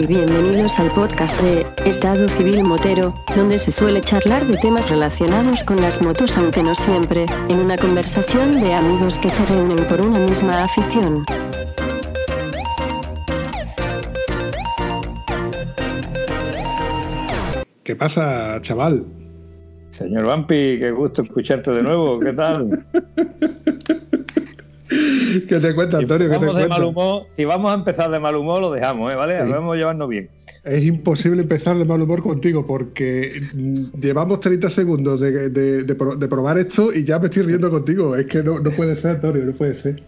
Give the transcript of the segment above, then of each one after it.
y bienvenidos al podcast de Estado Civil Motero, donde se suele charlar de temas relacionados con las motos aunque no siempre, en una conversación de amigos que se reúnen por una misma afición. ¿Qué pasa, chaval? Señor Vampi, qué gusto escucharte de nuevo, ¿qué tal? ¿Qué te cuenta, Antonio? Si ¿Qué te vamos, de cuenta? mal humor, si vamos a empezar de mal humor, lo dejamos, ¿eh? ¿vale? Sí. Vamos a llevarnos bien. Es imposible empezar de mal humor contigo porque mm, llevamos 30 segundos de, de- de de probar esto y ya me estoy riendo contigo. Es que no, no puede ser, Antonio, no puede ser.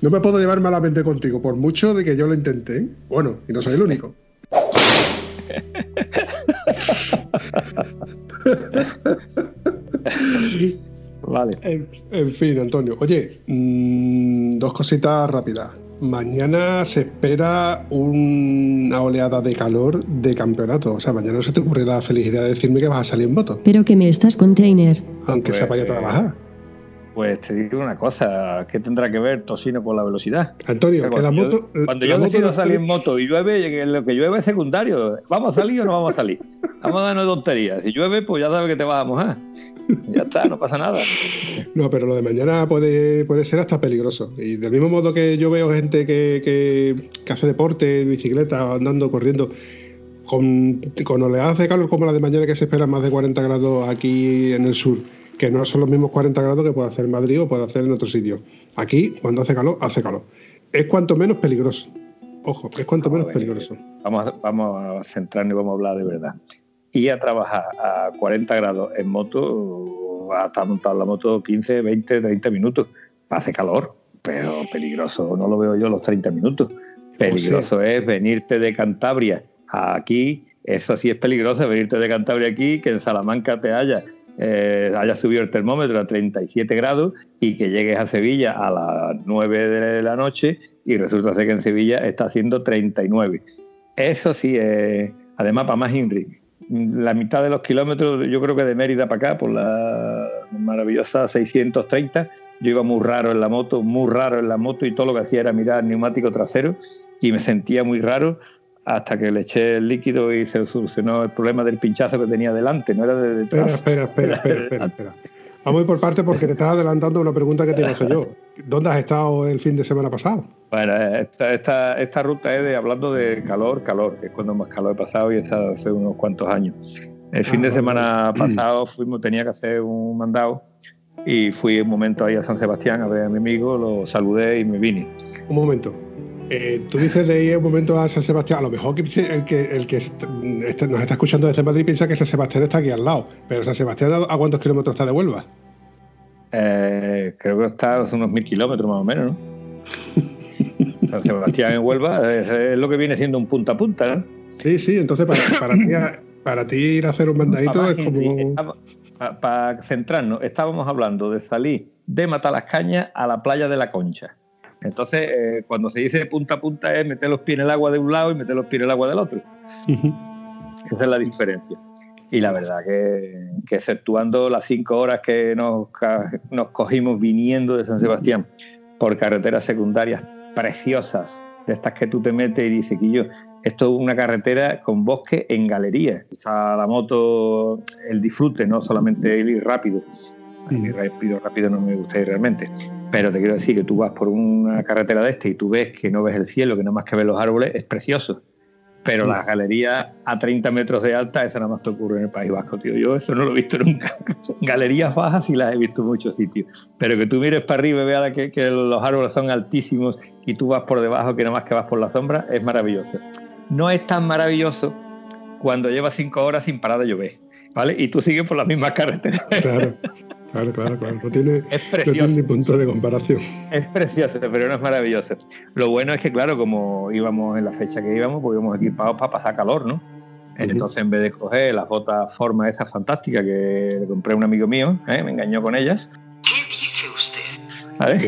No me puedo llevar malamente contigo, por mucho de que yo lo intenté. ¿eh? Bueno, y no soy el único. Vale. En, en fin, Antonio. Oye, mm, dos cositas rápidas. Mañana se espera una oleada de calor de campeonato. O sea, mañana no se te ocurre la felicidad de decirme que vas a salir en moto, Pero que me estás container. aunque Pues, sea para ir a trabajar. Pues te digo una cosa, ¿qué tendrá que ver tocino con la velocidad? Antonio, que la Cuando moto. yo, cuando la yo moto decido no salir en moto y llueve, lo que llueve es secundario. ¿Vamos a salir o no vamos a salir? Vamos a darnos tonterías. Si llueve, pues ya sabes que te vas a mojar. Ya está, no pasa nada. No, pero lo de mañana puede, puede ser hasta peligroso. Y del mismo modo que yo veo gente que, que- que hace deporte, bicicleta, andando, corriendo, con, con oleadas de calor como la de mañana que se esperan más de 40 grados aquí en el sur, que no son los mismos 40 grados que puede hacer en Madrid o puede hacer en otro sitio. Aquí, cuando hace calor, hace calor. Es cuanto menos peligroso. Ojo, es cuanto menos peligroso. Vamos a, vamos a centrarnos y vamos a hablar de verdad. Ir a trabajar a 40 grados en moto, hasta montar la moto 15, 20, 30 minutos. Hace calor, pero peligroso no lo veo yo los 30 minutos. Peligroso es venirte de Cantabria aquí, eso sí es peligroso, venirte de Cantabria aquí, que en Salamanca te haya, eh, haya subido el termómetro a 37 grados y que llegues a Sevilla a las 9 de la noche y resulta ser que en Sevilla está haciendo 39. Eso sí es, además para más Inri. La mitad de los kilómetros, yo creo que de Mérida para acá, por la maravillosa 630, yo iba muy raro en la moto, muy raro en la moto y todo lo que hacía era mirar el neumático trasero y me sentía muy raro hasta que le eché el líquido y se solucionó el problema del pinchazo que tenía delante, no era de detrás. espera, espera, espera, espera, espera. Vamos a ir por parte porque te estás adelantando una pregunta que te iba a hacer yo. ¿Dónde has estado el fin de semana pasado? Bueno, esta, esta, esta ruta es de hablando de calor, calor, que es cuando más calor he pasado y está hace unos cuantos años. El fin Ah, de semana pasado fuimos, tenía que hacer un mandado y fui un momento ahí a San Sebastián a ver a mi amigo, lo saludé y me vine. Un momento. Eh, tú dices de ir un momento a San Sebastián. A lo mejor el que, el que est- este- nos está escuchando desde Madrid piensa que San Sebastián está aquí al lado. Pero San Sebastián, ¿a cuántos kilómetros está de Huelva? Eh, creo que está a unos mil kilómetros más o menos, ¿no? San Sebastián en Huelva es, es lo que viene siendo un punta a punta, ¿no? Sí, sí. Entonces, para, para, ti, para ti ir a hacer un mandadito Papá es como. estaba- pa- Para centrarnos, estábamos hablando de salir de Matalascaña a la playa de la Concha. Entonces, eh, cuando se dice punta a punta es meter los pies en el agua de un lado y meter los pies en el agua del otro. Esa es la diferencia. Y la verdad que, que exceptuando las cinco horas que nos, nos cogimos viniendo de San Sebastián por carreteras secundarias preciosas, de estas que tú te metes y dices que yo, esto es una carretera con bosque en galería. Está la moto, el disfrute, no solamente el ir rápido. A mí rápido, rápido no me gusta ir realmente. Pero te quiero decir que tú vas por una carretera de este y tú ves que no ves el cielo, que nada más que ves los árboles, es precioso. Pero Mm. la galería a 30 metros de alta, esa nada más te ocurre en el País Vasco, tío. Yo eso no lo he visto nunca. Galerías bajas sí las he visto en muchos sitios. Pero que tú mires para arriba y veas que, que los árboles son altísimos y tú vas por debajo, que nada más que vas por la sombra, es maravilloso. No es tan maravilloso cuando llevas cinco horas sin parar de llover, ¿vale? Y tú sigues por la misma carretera. Claro, claro, claro. claro. No, tiene, Es no tiene precioso. ni punto de comparación. Es precioso, pero no es maravilloso. Lo bueno es que, claro, como íbamos en la fecha que íbamos, pues íbamos equipados para pasar calor, ¿no? Entonces, en vez de coger las botas forma esas fantásticas que le compré a un amigo mío, ¿eh? me engañó con ellas. ¿Qué dice usted?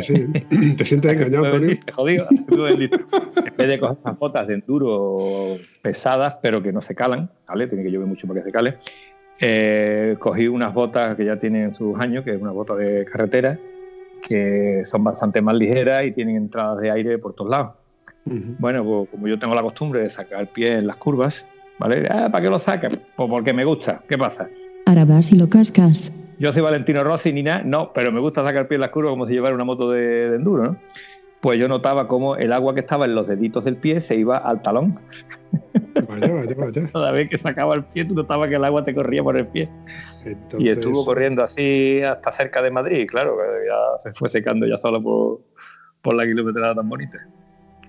sí. ¿Te sientes engañado, Antonio? jodido. En vez de coger esas botas de enduro pesadas, pero que no se calan, ¿vale? Tiene que llover mucho para que se cale. Eh, cogí unas botas que ya tienen sus años, que es una bota de carretera, que son bastante más ligeras y tienen entradas de aire por todos lados. Bueno, pues como yo tengo la costumbre de sacar el pie en las curvas, ¿vale? Ah, ¿Para qué lo sacas? Pues porque me gusta. ¿Qué pasa? Ahora vas y lo cascas. Yo soy Valentino Rossi ni nada, no, pero me gusta sacar el pie en las curvas como si llevara una moto de, de enduro, ¿no? Pues yo notaba como el agua que estaba en los deditos del pie se iba al talón. Vaya, vaya, vaya. Cada vez que sacaba el pie, tú notabas que el agua te corría por el pie. Entonces, Y estuvo corriendo así hasta cerca de Madrid, claro, ya se fue secando ya solo por, por la kilometrada tan bonita.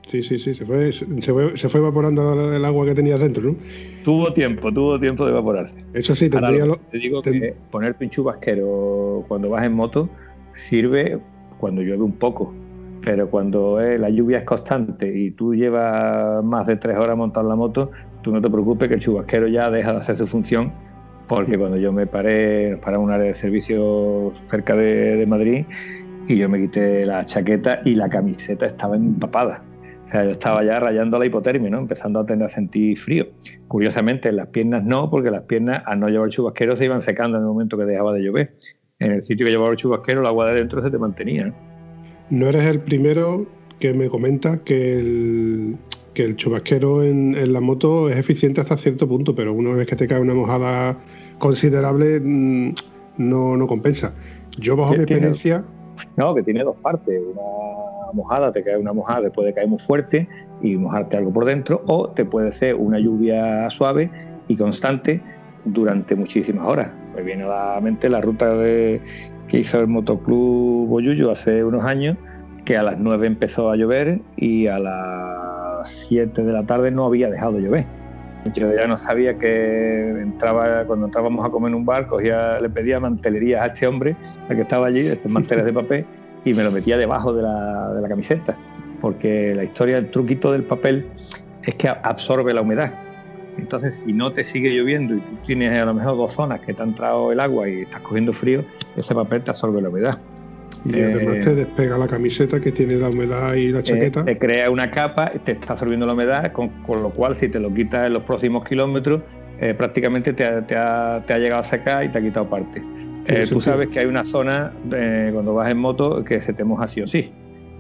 Sí, sí, sí, se fue, se fue, se fue evaporando el agua que tenías dentro, ¿no? Tuvo tiempo, tuvo tiempo de evaporarse. Eso sí, Ahora, tendría lo lo- te digo ten- que ponerte un chubasquero cuando vas en moto sirve cuando llueve un poco, pero cuando eh, la lluvia es constante y tú llevas más de tres horas montado en la moto, tú no te preocupes que el chubasquero ya deja de hacer su función, porque cuando yo me paré, en un área de servicio cerca de, de Madrid y yo me quité la chaqueta y la camiseta estaba empapada. O sea, yo estaba ya rayando la hipotermia, ¿no? Empezando a tener a sentir frío. Curiosamente, en las piernas no, porque las piernas, al no llevar chubasquero, se iban secando en el momento que dejaba de llover. En el sitio que llevaba el chubasquero, el agua de dentro se te mantenía. ¿no? No eres el primero que me comenta que el, que el chubasquero en, en la moto es eficiente hasta cierto punto, pero una vez que te cae una mojada considerable, mm, no, no compensa. Yo, bajo mi tiene- experiencia, No, que tiene dos partes. Una mojada, te cae una mojada después de caer muy fuerte y mojarte algo por dentro, o te puede ser una lluvia suave y constante durante muchísimas horas. Me viene a la mente la ruta de, que hizo el Motoclub Boyullo hace unos años, que a las 9 empezó a llover y a las 7 de la tarde no había dejado de llover. Yo ya no sabía que entraba, cuando entrábamos a comer en un bar, cogía, le pedía mantelerías a este hombre, al que estaba allí, estos manteles de papel, y me lo metía debajo de la, de la camiseta. Porque la historia, el truquito del papel es que absorbe la humedad. Entonces, si no te sigue lloviendo y tú tienes a lo mejor dos zonas que te ha entrado el agua y estás cogiendo frío, ese papel te absorbe la humedad. y Eh, además te despega la camiseta que tiene la humedad y la Eh, chaqueta. te crea una capa, te está absorbiendo la humedad, con, con lo cual si te lo quitas en los próximos kilómetros, eh, prácticamente te ha, te ha- te ha llegado a secar y te ha quitado parte. Eh, tú sentido. sabes que hay una zona eh, cuando vas en moto que se te moja sí o sí.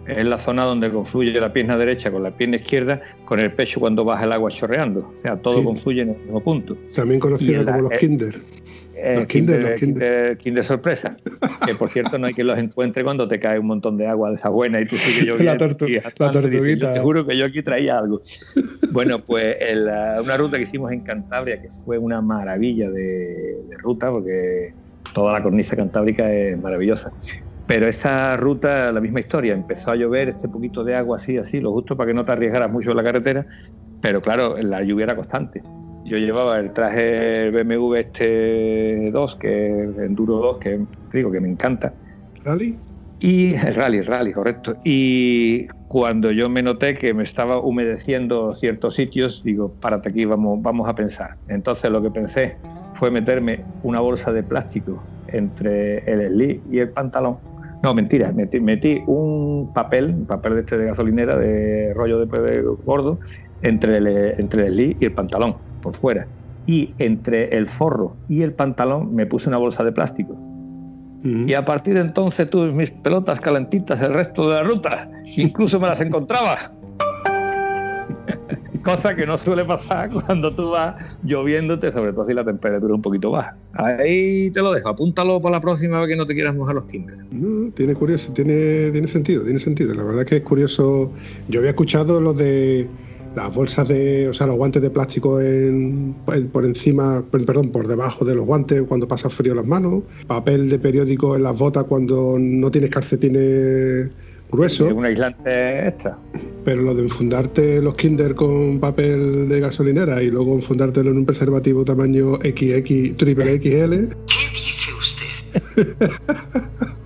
Es la zona donde confluye la pierna derecha con la pierna izquierda, con el pecho cuando baja el agua chorreando. O sea, todo Sí. confluye en el mismo punto. También conocida como los Kinder. Eh, Los Kinder, kinder, los Kinder. kinder- sorpresa. Que por cierto no hay que los encuentre cuando te cae un montón de agua de esa buena y tú sigues lloviendo. La tortu- la dices, tortuguita. Yo te juro que yo aquí traía algo. Bueno, pues en la- una ruta que hicimos en Cantabria, que fue una maravilla de, de ruta, porque toda la cornisa cantábrica es maravillosa. Pero esa ruta, la misma historia, empezó a llover este poquito de agua así, así, lo justo para que no te arriesgaras mucho en la carretera, pero claro, la lluvia era constante. Yo llevaba el traje BMW este 2, que es Enduro 2, que digo que me encanta, ¿Rally? y el rally, el rally, correcto. Y cuando yo me noté que me estaba humedeciendo ciertos sitios, digo, párate aquí, vamos, vamos a pensar. Entonces lo que pensé fue meterme una bolsa de plástico entre el slip y el pantalón. No, mentira, metí, metí un papel, un papel de este de gasolinera, de rollo de, de gordo, entre el, entre el slip y el pantalón, por fuera. Y entre el forro y el pantalón me puse una bolsa de plástico. Y a partir de entonces tuve mis pelotas calentitas el resto de la ruta. Incluso me las encontraba. Cosa que no suele pasar cuando tú vas lloviéndote, sobre todo si la temperatura es un poquito baja. Ahí te lo dejo, apúntalo para la próxima vez que no te quieras mojar los. No, tiene curioso, tiene, tiene sentido, tiene sentido. La verdad que es curioso. Yo había escuchado lo de las bolsas de, o sea, los guantes de plástico en- por encima, per- perdón, por debajo de los guantes cuando pasas frío las manos, papel de periódico en las botas cuando no tienes calcetines gruesos, Es un aislante extra. pero lo de enfundarte los Kinder con papel de gasolinera y luego enfundártelo en un preservativo tamaño XX, triple XL,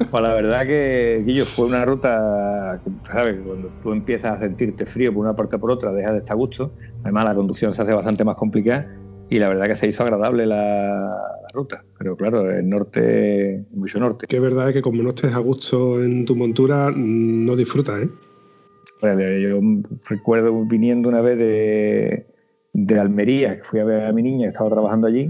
Pues la verdad que, Guillo, fue una ruta, que, ¿sabes? que Cuando tú empiezas a sentirte frío por una parte o por otra, dejas de estar a gusto. Además, la conducción se hace bastante más complicada y la verdad que se hizo agradable la, la ruta. Pero claro, el norte, mucho norte. que es verdad que como no estés a gusto en tu montura, no disfrutas, ¿eh? Bueno, Yo recuerdo viniendo una vez de, de Almería, que fui a ver a mi niña que estaba trabajando allí,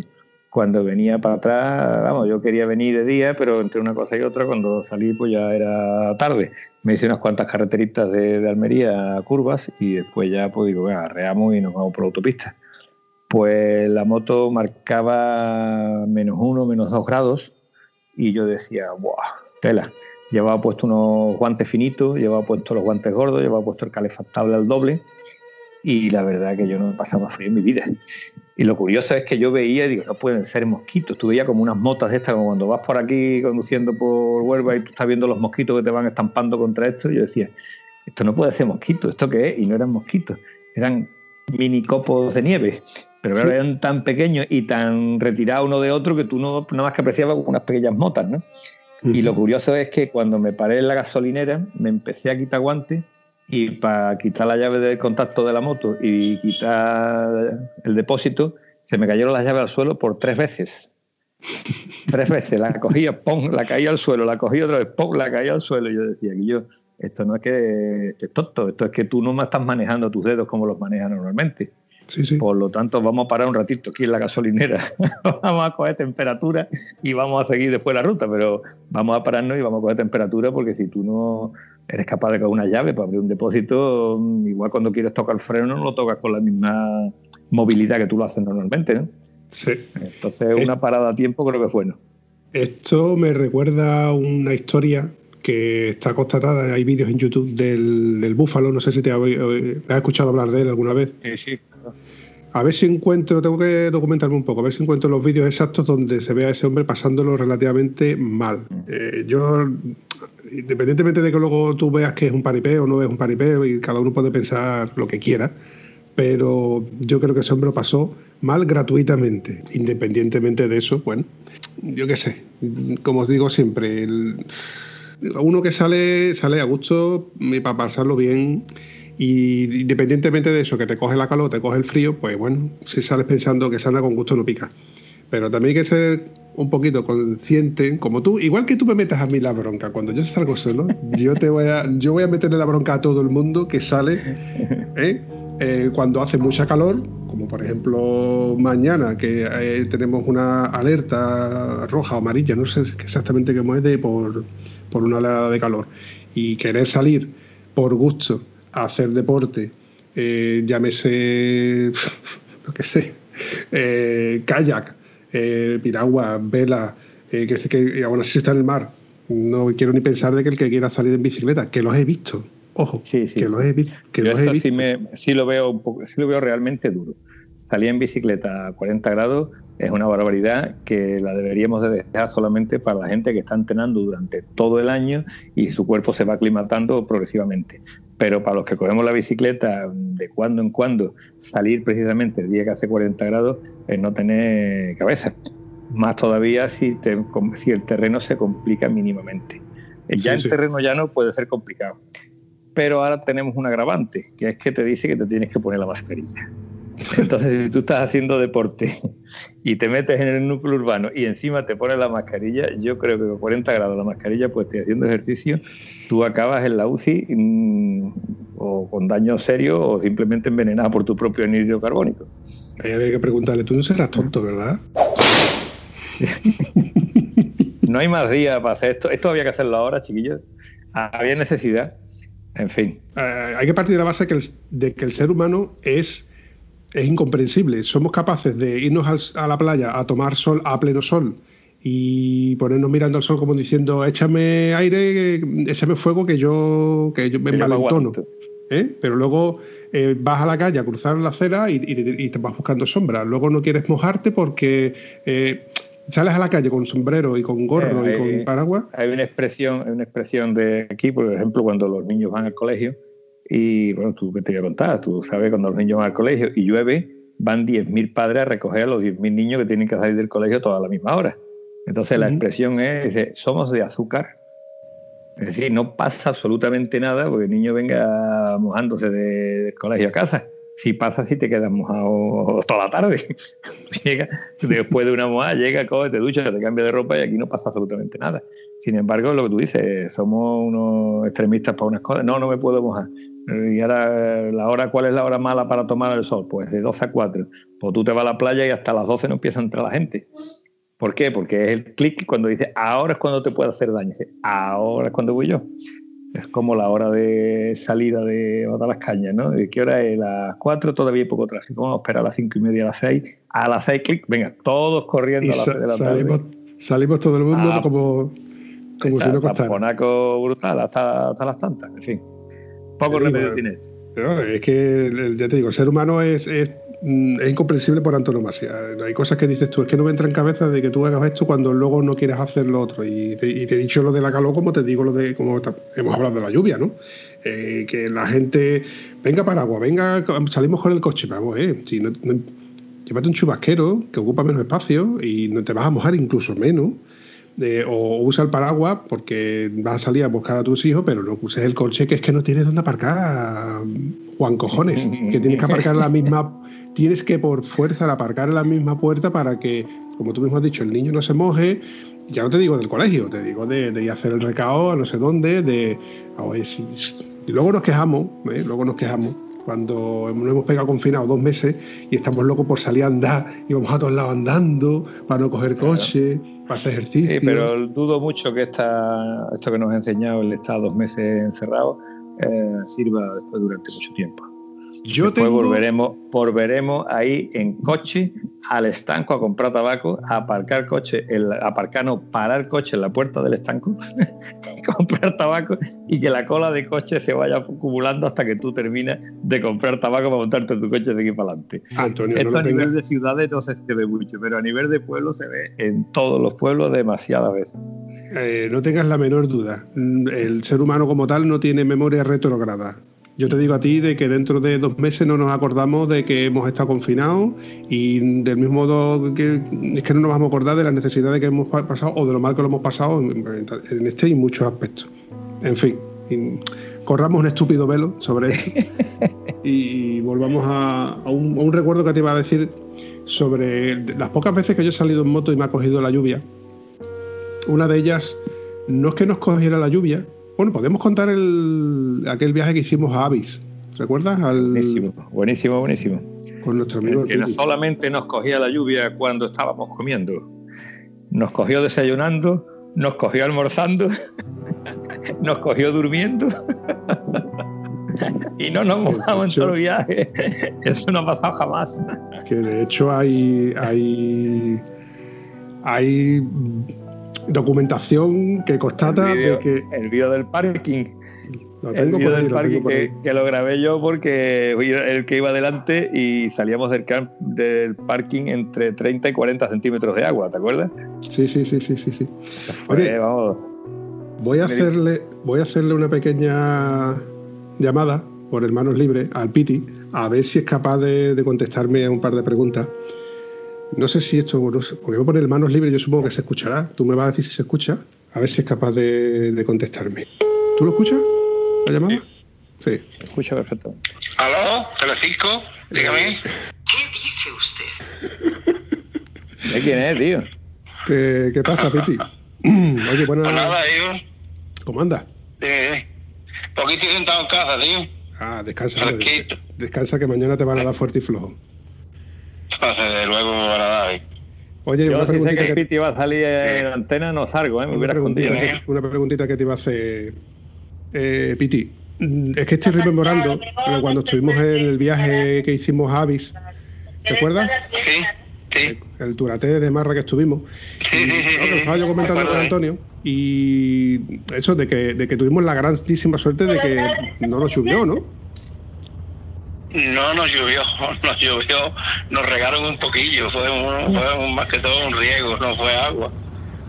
cuando venía para atrás, vamos, yo quería venir de día, pero entre una cosa y otra, cuando salí, pues ya era tarde. Me hice unas cuantas carreteritas de, Almería a curvas y después ya, pues digo, arreamos y nos vamos por la autopista. Pues la moto marcaba menos uno, menos dos grados y yo decía, ¡buah! Tela. Llevaba puesto unos guantes finitos, llevaba puesto los guantes gordos, llevaba puesto el calefactable al doble y la verdad que yo no me pasaba frío en mi vida. Y lo curioso es que yo veía y digo, no pueden ser mosquitos. Tú veías como unas motas de estas, como cuando vas por aquí conduciendo por Huelva y tú estás viendo los mosquitos que te van estampando contra esto. Y yo decía, esto no puede ser mosquito, ¿esto qué es? Y no eran mosquitos, eran mini copos de nieve. Pero claro, eran tan pequeños y tan retirados uno de otro que tú no nada más que apreciabas unas pequeñas motas, ¿no? Y lo curioso es que cuando me paré en la gasolinera, me empecé a quitar guantes y para quitar la llave de contacto de la moto y quitar el depósito, se me cayeron las llaves al suelo por tres veces. tres veces, la cogía, pum, la caía al suelo, la cogía otra vez, pum, la caía al suelo. Y yo decía que yo, esto no es que estés tonto, esto es que tú no me estás manejando tus dedos como los manejas normalmente. Por lo tanto, vamos a parar un ratito aquí en la gasolinera. vamos a coger temperatura y vamos a seguir después la ruta, pero vamos a pararnos y vamos a coger temperatura porque si tú no eres capaz de coger una llave para abrir un depósito, igual cuando quieres tocar el freno no lo tocas con la misma movilidad que tú lo haces normalmente, ¿no? Sí. Entonces, una parada a tiempo creo que es bueno. Esto me recuerda una historia que está constatada, hay vídeos en YouTube del, búfalo, no sé si te has, escuchado hablar de él alguna vez. Sí, sí. A ver si encuentro, tengo que documentarme un poco, a ver si encuentro los vídeos exactos donde se ve a ese hombre pasándolo relativamente mal. Eh, yo, independientemente de que luego tú veas que es un paripé o no es un paripé, y cada uno puede pensar lo que quiera, pero yo creo que ese hombre lo pasó mal gratuitamente. Independientemente de eso, bueno, yo qué sé, como os digo siempre, uno que sale, sale a gusto y para pasarlo bien y independientemente de eso, que te coge la calor, te coge el frío, pues bueno, si sales pensando que sana con gusto no pica. Pero también hay que ser un poquito consciente, como tú, igual que tú me metas a mí la bronca, cuando yo salgo solo, yo te voy a, yo voy a meterle la bronca a todo el mundo que sale ¿eh? Eh, cuando hace mucha calor, como por ejemplo mañana, que eh, tenemos una alerta roja o amarilla, no sé exactamente qué es de por, por una oleada de calor, y querer salir por gusto hacer deporte, eh, llámese, lo que sé, eh, kayak, eh, piragua, vela, que, que aún así está en el mar. No quiero ni pensar de que el que quiera salir en bicicleta, que los he visto. Ojo, que los he, visto. Que los he visto. Sí, me, sí, lo veo un poco, sí lo veo realmente duro. Salir en bicicleta a 40 grados es una barbaridad que la deberíamos de dejar solamente para la gente que está entrenando durante todo el año y su cuerpo se va aclimatando progresivamente. Pero para los que cogemos la bicicleta de cuando en cuando, salir precisamente el día que hace 40 grados es no tener cabeza. Más todavía si, si el terreno se complica mínimamente. Ya el terreno llano puede ser complicado. Pero ahora tenemos un agravante, que es que te dice que te tienes que poner la mascarilla. Entonces, si tú estás haciendo deporte y te metes en el núcleo urbano y encima te pones la mascarilla, yo creo que con 40 grados la mascarilla, pues estoy haciendo ejercicio, tú acabas en la UCI mm, o con daño serio o simplemente envenenado por tu propio anhídrido carbónico. Ahí había que preguntarle, tú no serás tonto, ¿verdad? no hay más días para hacer esto. Esto había que hacerlo ahora, chiquillos. Había necesidad. En fin. Eh, hay que partir de la base de que el ser humano es es incomprensible. Somos capaces de irnos a la playa a tomar sol a pleno sol y ponernos mirando al sol como diciendo échame aire, échame fuego que yo, que yo me envalentono. ¿Eh? Pero luego eh, vas a la calle a cruzar la acera y, te vas buscando sombra. Luego no quieres mojarte porque eh, sales a la calle con sombrero y con gorro y con paraguas. Hay una expresión, hay una expresión de aquí, por ejemplo, cuando los niños van al colegio y bueno, tú que te voy a contar, tú sabes, cuando los niños van al colegio y llueve, van 10.000 padres a recoger a los 10.000 niños que tienen que salir del colegio toda la misma hora. Entonces la expresión es, somos de azúcar. Es decir, no pasa absolutamente nada porque el niño venga mojándose del colegio a casa. Si pasa, si te quedas mojado toda la tarde. llega, después de una mojada, llega, coge, te ducha, te cambia de ropa y aquí no pasa absolutamente nada. Sin embargo, lo que tú dices, somos unos extremistas para unas cosas. No, no me puedo mojar. Y ahora, la hora, ¿cuál es la hora mala para tomar el sol? Pues de 12 a 4. Pues tú te vas a la playa y hasta las 12 no empieza a entrar la gente. ¿Por qué? Porque es el clic cuando dice, ahora es cuando te puede hacer daño. Ahora es cuando voy yo. Es como la hora de salida de botar las cañas, ¿no? ¿De qué hora es? Las 4, todavía hay poco tráfico. Vamos a esperar a las 5 y media, a las 6. A las 6, clic, venga, todos corriendo a las 6 de la salimos, tarde. Salimos todo el mundo ah, como, como si no costara. Ponaco brutal, hasta, hasta las tantas, en fin. Poco remedio tiene esto. es que, ya te digo, el ser humano es, es Mm, es incomprensible por antonomasia. Hay cosas que dices tú, es que no me entra en cabeza de que tú hagas esto cuando luego no quieres hacer lo otro. Y te, he dicho lo de la calor como te digo lo de, como hemos hablado de la lluvia, ¿no? Eh, que la gente, venga para agua, venga, salimos con el coche, vamos, eh, si no, llévate un chubasquero que ocupa menos espacio y no te vas a mojar incluso menos. O usa el paraguas porque vas a salir a buscar a tus hijos, pero no uses el coche que es que no tienes dónde aparcar, Juan Cojones, que tienes que aparcar la misma tienes que por fuerza aparcar en la misma puerta para que, como tú mismo has dicho, el niño no se moje. Ya no te digo del colegio, te digo de, ir a hacer el recao a no sé dónde, de... y luego nos quejamos, ¿eh? luego nos quejamos cuando nos hemos pegado confinados dos meses y estamos locos por salir a andar y vamos a todos lados andando para no coger coche, para hacer ejercicio. Sí, pero dudo mucho que esta, esto que nos ha enseñado el estar dos meses encerrado eh, sirva después durante mucho tiempo. Yo Después volveremos, volveremos ahí en coche al estanco a comprar tabaco, a aparcar coche, el, aparcar no, parar coche en la puerta del estanco, comprar tabaco y que la cola de coche se vaya acumulando hasta que tú termines de comprar tabaco para montarte tu coche de aquí para adelante. Esto a nivel de ciudades no se ve mucho, pero a nivel de pueblo se ve en todos los pueblos demasiadas veces. Eh, no tengas la menor duda. El ser humano como tal no tiene memoria retrograda. Yo te digo a ti de que dentro de dos meses no nos acordamos de que hemos estado confinados y del mismo modo que es que no nos vamos a acordar de las necesidades que hemos pasado o de lo mal que lo hemos pasado en, este y muchos aspectos. En fin, corramos un estúpido velo sobre esto y volvamos a, un, a un recuerdo que te iba a decir sobre las pocas veces que yo he salido en moto y me ha cogido la lluvia. Una de ellas no es que nos cogiera la lluvia, bueno, podemos contar el, aquel viaje que hicimos a Avis. ¿Recuerdas? Buenísimo, buenísimo, buenísimo. Con nuestro amigo. Que no solamente nos cogía la lluvia cuando estábamos comiendo, nos cogió desayunando, nos cogió almorzando, nos cogió durmiendo. y no nos mojamos en todo el viaje. Eso no ha pasado jamás. Que de hecho hay, hay, hay documentación que constata de que. El vídeo del parking. el vídeo del parking que, lo grabé yo porque el que iba adelante y salíamos del, del parking entre 30 y 40 centímetros de agua, ¿te acuerdas? Sí, sí, sí, sí, sí. sí. vamos, voy a hacerle, voy a hacerle una pequeña llamada por hermanos libres al Piti a ver si es capaz de, de contestarme a un par de preguntas. No sé si esto, no sé, porque voy a poner manos libres, yo supongo que se escuchará. Tú me vas a decir si se escucha, a ver si es capaz de, contestarme. ¿Tú lo escuchas? ¿La llamada? Sí. sí. Escucha perfecto. ¿Aló? ¿Telecinco? Dígame. ¿Qué dice usted? ¿De quién es, tío? ¿Qué, qué pasa, Piti? Oye, bueno. Pues nada, tío. ¿Cómo anda? Eh, poquito sentado en casa, tío. Ah, descansa. Descansa que mañana te van a dar fuerte y flojo. Desde luego me van a dar. Oye, Yo una si sé que Piti iba a salir en antena, no salgo, ¿eh? me hubiera escondido. Una preguntita que te iba a hacer, eh, Piti. Es que estoy rememorando cuando estuvimos en el viaje que hicimos a Avis, ¿te acuerdas? Sí, sí. El, Turate de Marra que estuvimos. Sí, sí, sí. estaba yo comentando con Antonio y eso de que, de que tuvimos la grandísima suerte de que no nos llovió, ¿no? No nos llovió, nos llovió, nos regaron un poquillo, fue, fue más que todo un riego, no fue agua.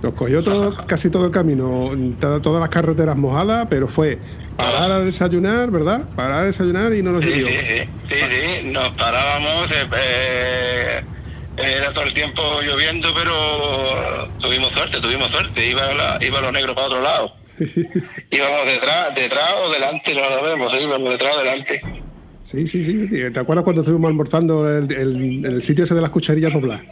Nos cogió todo, casi todo el camino, todas las carreteras mojadas, pero fue parar a desayunar, ¿verdad? Parar a desayunar y no nos llovió. Sí, sí, sí, sí, nos parábamos, eh, eh, era todo el tiempo lloviendo, pero tuvimos suerte, tuvimos suerte, iba, la, iba los negros para otro lado. íbamos detrás, detrás o delante, no lo sabemos, íbamos detrás o delante. Sí, sí, sí. ¿Te acuerdas cuando estuvimos almorzando en el, el, sitio ese de las cucharillas dobladas?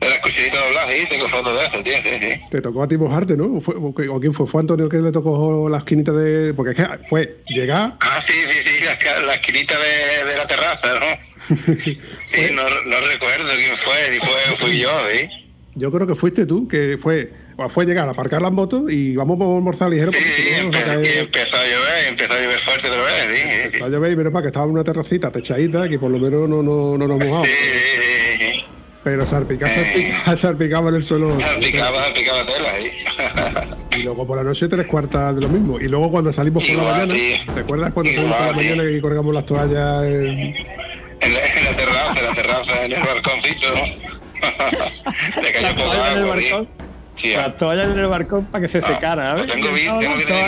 De las cocherito doblado, sí, tengo fotos de eso, tío, sí, sí. Te tocó a ti mojarte, ¿no? ¿O, fue- o quién fue? ¿Fue Antonio el que le tocó la esquinita de...? Porque es que fue llegar... Ah, sí, sí, sí, la, la esquinita de, de la terraza, ¿no? Sí, no, no recuerdo quién fue, si fue, fui yo, sí. Yo creo que fuiste tú, que fue... Fue llegar a aparcar las motos y vamos a almorzar ligero Sí, porque sí, empe- y empezó a llover, empezó a llover fuerte otra vez, sí, sí, sí. Va a llover y menos mal que estaba en una terracita techadita que por lo menos no, no, no nos mojamos. Sí, sí, sí, sí. Pero salpicaba, salpicaba, salpicaba en el suelo. Salpicaba, salpicaba tela, sí. Y luego por la noche tres cuartas de lo mismo. Y luego cuando salimos por la Igual, mañana, tío. ¿recuerdas cuando salimos por la Igual, tío. mañana que colgamos las toallas en... En la, en la terraza, en la terraza, en el balconcito. Le cayó poco agua, Sí, Las toallas en el barcón para que se Ah, secara, ¿sabes? Tengo, vi- tengo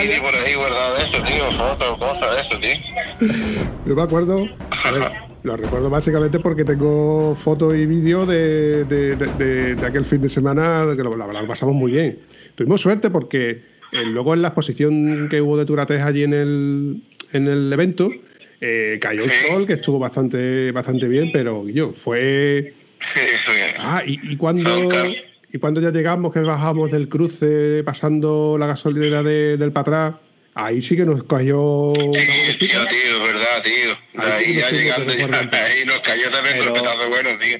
vídeo por ahí guardado de eso, tío, fotos, cosas de eso, tío. Yo me acuerdo, a ver, lo recuerdo básicamente porque tengo fotos y vídeos de, de, de- de- de aquel fin de semana que lo, la verdad lo pasamos muy bien. Tuvimos suerte porque eh, luego en la exposición que hubo de Turates allí en el, en el evento, eh, cayó el Sí. sol que estuvo bastante, bastante bien, pero yo fue... Sí, sí. Ah, y, y cuando... Nunca. Y cuando ya llegamos, que bajamos del cruce pasando la gasolinera de- del Patrá, ahí sí que nos cayó tío, tío, verdad, tío. Ahí ya llegando, ya, ahí nos cayó también Pero- golpetazo bueno, tío.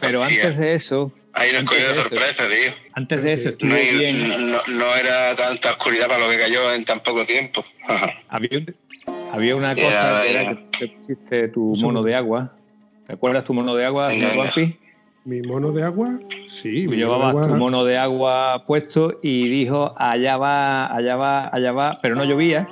Pero Hostia. antes de eso, Ahí nos cogió de sorpresa, tío. antes de eso No, estuvo hay- bien. no, no era tanta oscuridad para lo que cayó en tan poco tiempo. Había, un- había una Ya, cosa que era que te pusiste tu mono de agua. ¿Te acuerdas tu mono de agua. Juanpi? ¿Mi mono de agua? Sí, Tú mi llevabas mono de tu agua. mono de agua puesto y dijo, allá va, allá va, allá va, pero no llovía.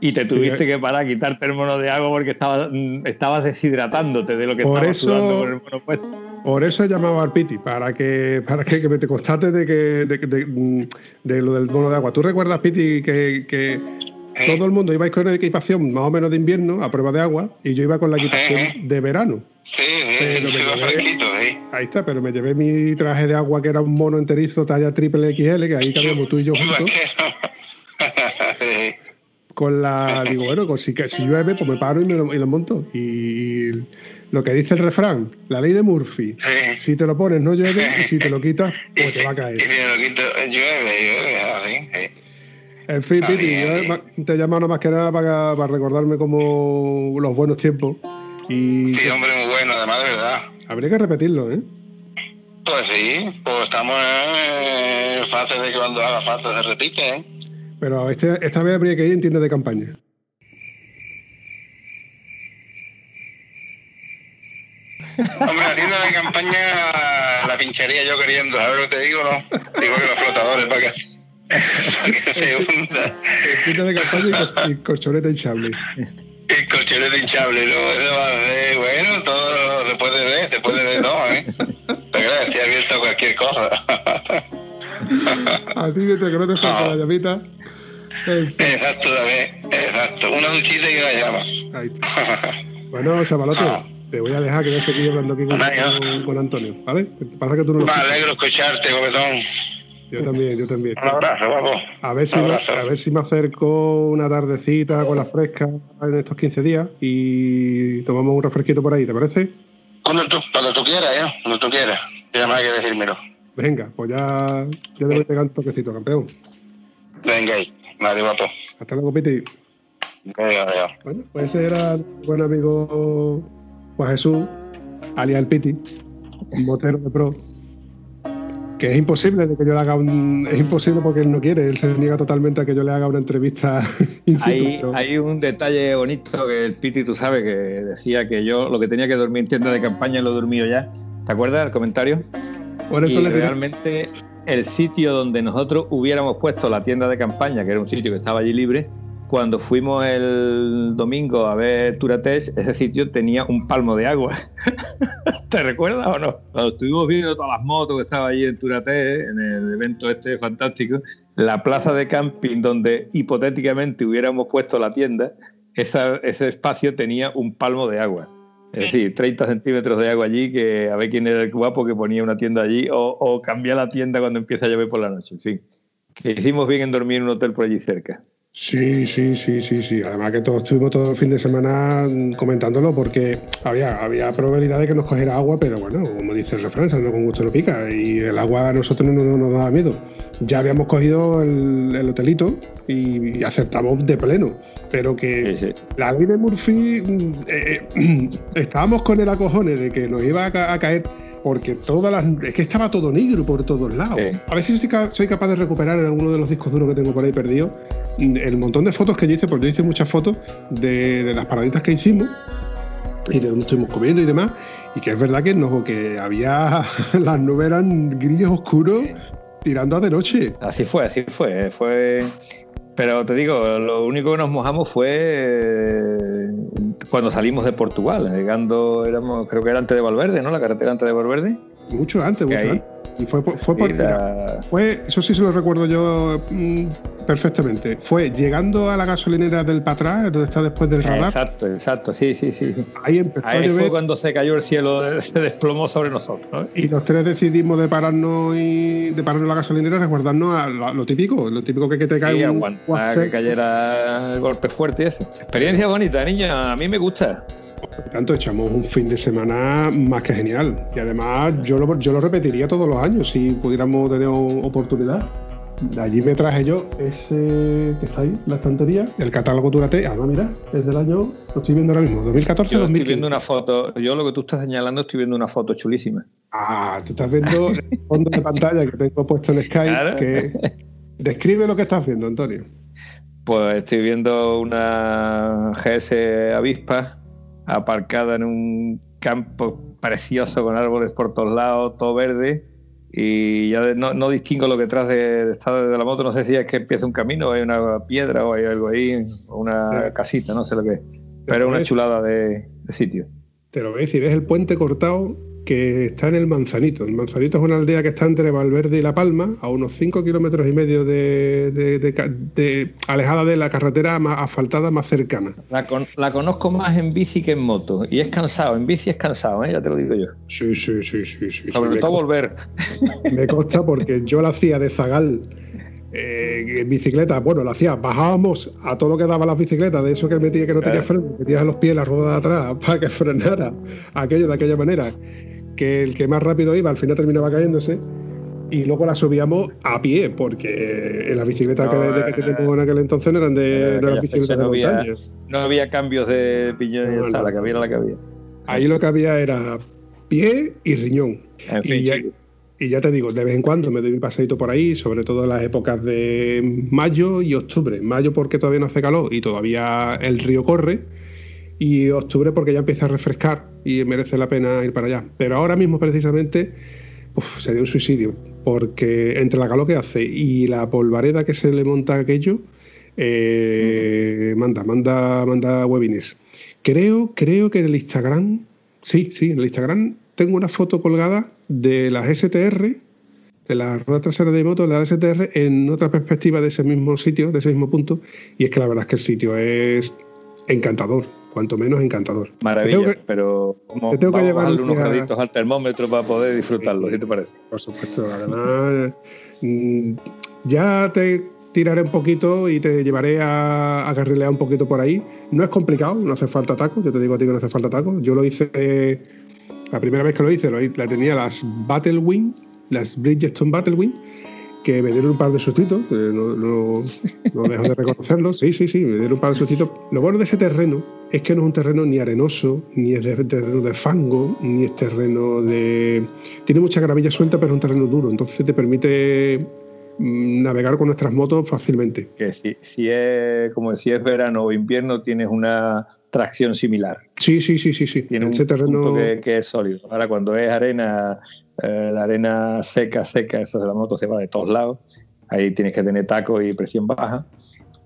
Y te tuviste eh. que parar a quitarte el mono de agua porque estabas, mm, estabas deshidratándote de lo que Por estabas eso- sudando con el mono puesto. Por eso he llamado al Piti, para que, para que, que me te constate de, que, de, de- mm, de lo del mono de agua. ¿Tú recuerdas, Piti, que, que todo el mundo ibais con equipación más o menos de invierno a prueba de agua y yo iba con la equipación de verano? Sí, sí, llevé- fresquito, sí. Ahí está, pero me llevé mi traje de agua que era un mono enterizo talla triple XL, que ahí cabíamos tú y yo juntos. con la digo bueno pues si, si llueve pues me paro y me lo, y lo monto y lo que dice el refrán la ley de Murphy Sí. si te lo pones no llueve y si te lo quitas pues te va a Y caer si me lo quito, llueve, llueve, así. Sí. en fin Ah, Piti ma- te he llamado nada más que nada para, para recordarme como los buenos tiempos y Sí, hombre, muy bueno, además de verdad. habría que repetirlo ¿eh? Pues sí, pues estamos en fase de que cuando haga falta se repite, ¿eh? pero este- esta vez habría que ir en tienda de campaña Hombre, la tienda de campaña la pincharía yo queriendo, ¿sabes lo que te digo, no? Digo que los flotadores para que, para que se hunda. En tienda de campaña y, col- y colchoneta El colchonete hinchable, ¿no? Eso ser, bueno, todo se puede ver, se puede ver todo, ¿eh? Te creas, estoy abierto a cualquier cosa. a ti que no te falta Ah. la llamita Exacto, David, exacto. Una duchita y una llama. ahí está. Bueno, Chavalote, Ah. te voy a dejar que a seguir hablando aquí con, Venga. con- con Antonio, ¿vale? Pasa que tú no lo Me alegro escucharte, Gobetón. Yo también, yo también. Un abrazo, guapo. A ver, si me, a ver si me acerco una tardecita con la fresca en estos 15 días y tomamos un refresquito por ahí, ¿te parece? Cuando tú, cuando tú quieras, ¿eh? Cuando tú quieras. Tienes más que decírmelo. Venga, pues ya, ya debo llegar un toquecito, campeón. Venga ahí. Nadie guapo. Hasta luego, Piti. Venga, adiós. Bueno, pues ese era mi buen amigo Juan Jesús, alias el Piti, un motero de pro. Que es imposible de que yo le haga un. Es imposible porque él no quiere, él se niega totalmente a que yo le haga una entrevista in situ, Hay, pero- hay un detalle bonito que el Piti, tú sabes, que decía que yo lo que tenía que dormir en tienda de campaña lo he dormido ya. ¿Te acuerdas del comentario? Por eso y le realmente el sitio donde nosotros hubiéramos puesto la tienda de campaña, que era un sitio que estaba allí libre, cuando fuimos el domingo a ver Turatex, ese sitio tenía un palmo de agua. ¿Te recuerdas o no? Cuando estuvimos viendo todas las motos que estaban allí en Turatex, en el evento este fantástico, la plaza de camping donde hipotéticamente hubiéramos puesto la tienda, esa- ese espacio tenía un palmo de agua. Es decir, 30 centímetros de agua allí, que a ver quién era el guapo que ponía una tienda allí, o, o cambiar la tienda cuando empieza a llover por la noche. En fin, que hicimos bien en dormir en un hotel por allí cerca. Sí, sí, sí, sí, sí. Además que todos estuvimos todo el fin de semana comentándolo porque había, había probabilidad de que nos cogiera agua, pero bueno, como dice el refrán, no con gusto no pica. Y el agua a nosotros no, nos daba miedo. Ya habíamos cogido el, hotelito y, aceptamos de pleno. Pero que la ley de Murphy, eh, eh, estábamos con el acojone de que nos iba a caer porque todas las. Es que estaba todo negro por todos lados. A ver si soy, capaz de recuperar en alguno de los discos duros que tengo por ahí perdido el montón de fotos que yo hice, porque yo hice muchas fotos de, las paraditas que hicimos y de dónde estuvimos comiendo y demás. Y que es verdad que, no, que había. las nubes eran grillos oscuros tirando a de noche. Así fue, así fue. Fue. Pero te digo, lo único que nos mojamos fue eh, cuando salimos de Portugal, llegando, éramos, creo que era antes de Valverde, ¿no? La carretera antes de Valverde. Mucho antes, mucho antes. Y fue, fue, fue, eso sí se lo recuerdo yo mm, perfectamente. Fue llegando a la gasolinera del Patrás, donde está después del radar. Exacto, exacto, sí, sí, sí. Ahí empezó Ahí fue cuando se cayó el cielo, se desplomó sobre nosotros. Y los tres decidimos de pararnos y de pararnos la gasolinera, resguardarnos a lo, típico, lo típico que, que te cae sí, que cayera el golpe fuerte y eso. Experiencia bonita, niña, a mí me gusta. Por tanto, echamos un fin de semana más que genial. Y además, yo lo, yo lo repetiría todos los años si pudiéramos tener oportunidad. allí me traje yo ese que está ahí, la estantería, el catálogo Turate. Además, mira, es del año, lo estoy viendo ahora mismo, 2014 yo Estoy viendo una foto, yo lo que tú estás señalando, estoy viendo una foto chulísima. Ah, tú estás viendo el fondo de pantalla que tengo puesto en Skype. Que... Describe lo que estás viendo, Antonio. Pues estoy viendo una GS Avispa aparcada en un campo precioso con árboles por todos lados, todo verde. Y ya no, distingo lo que tras de, estado de la moto. No sé si es que empieza un camino, o hay una piedra o hay algo ahí, o una casita, no sé lo que es. Pero es una chulada de, de sitio. Te lo voy a decir, es el puente cortado que está en el Manzanito. El Manzanito es una aldea que está entre Valverde y La Palma, a unos 5 kilómetros y medio de, alejada de la carretera más asfaltada más cercana. La, conozco más en bici que en moto. Y es cansado, en bici es cansado, ¿eh? ya te lo digo yo. Sí, sí, sí, sí. sí Sobre todo volver. Me consta porque yo la hacía de Zagal. Eh, en bicicleta, bueno, la hacía, bajábamos a todo lo que daba las bicicletas, de eso que metía que no tenía freno, metías los pies la rueda de atrás para que frenara aquello de aquella manera que el que más rápido iba al final terminaba cayéndose y luego la subíamos a pie, porque en las bicicletas que, eh, teníamos en aquel entonces eran de, las bicicletas no había, no había cambios de piñón y la que había la que había. Ahí lo que había era pie y riñón. y, ya, y, ya, te digo, de vez en cuando me doy un paseito por ahí, sobre todo en las épocas de mayo y octubre. Mayo porque todavía no hace calor y todavía el río corre y octubre porque ya empieza a refrescar y merece la pena ir para allá. Pero ahora mismo precisamente sería un suicidio, porque entre la calor que hace y la polvareda que se le monta a aquello, eh, manda, manda, manda webines. Creo, creo que en el Instagram, sí, sí, en el Instagram tengo una foto colgada de las STR, de la rueda trasera de moto, de las STR, en otra perspectiva de ese mismo sitio, de ese mismo punto, y es que la verdad es que el sitio es encantador cuanto menos encantador. Maravilla, pero como tengo que llevar unos graditos al termómetro para poder disfrutarlo, ¿qué te parece? Por supuesto, además mm, ya te tiraré un poquito y te llevaré a, a carrilear un poquito por ahí. No es complicado, no hace falta taco, yo te digo a ti que no hace falta taco. Yo lo hice, la primera vez que lo hice, lo, la tenía las Battle Wing, las Bridgestone Battle Wing, que me dieron un par de sustitos, no, no, no, dejo de reconocerlo, sí, sí, sí, me dieron un par de sustitos. Lo bueno de ese terreno es que no es un terreno ni arenoso, ni es de, terreno de fango, ni es terreno de... Tiene mucha gravilla suelta, pero es un terreno duro, entonces te permite mm, navegar con nuestras motos fácilmente. Que si, si es como si es verano o invierno, tienes una tracción similar. Sí, sí, sí, sí, sí. Tiene ese un terreno punto que, es sólido. Ahora cuando es arena eh, la arena seca, seca, eso de la moto se va de todos lados. Ahí tienes que tener taco y presión baja.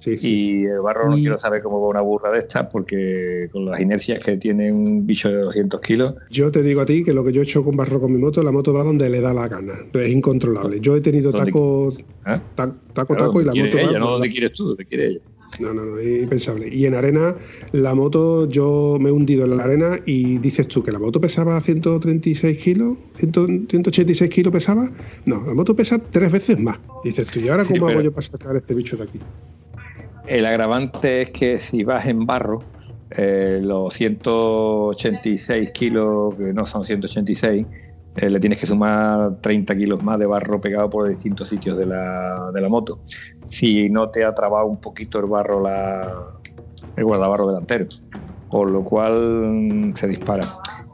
Y el barro no quiero saber cómo va una burra de estas porque con las inercias que tiene un bicho de 200 kilos. Yo te digo a ti que lo que yo he hecho con barro con mi moto, la moto va donde le da la gana. Es incontrolable. Yo he tenido taco, ¿Ah? taco, taco, y la moto ella, no donde quieres tú, donde quiere ella. No, no, no, es impensable. Y en arena, la moto, yo me he hundido en la arena y dices tú que la moto pesaba 136 kilos, 186 kilos pesaba. No, la moto pesa tres veces más. dices tú, ¿y ahora cómo hago yo para sacar este bicho de aquí? El agravante es que si vas en barro, eh, los 186 kilos, que no son 186, eh, le tienes que sumar 30 kilos más de barro pegado por distintos sitios de la, de la moto. Si no te ha trabado un poquito el barro, la, el guardabarro delantero, por lo cual mm, se dispara.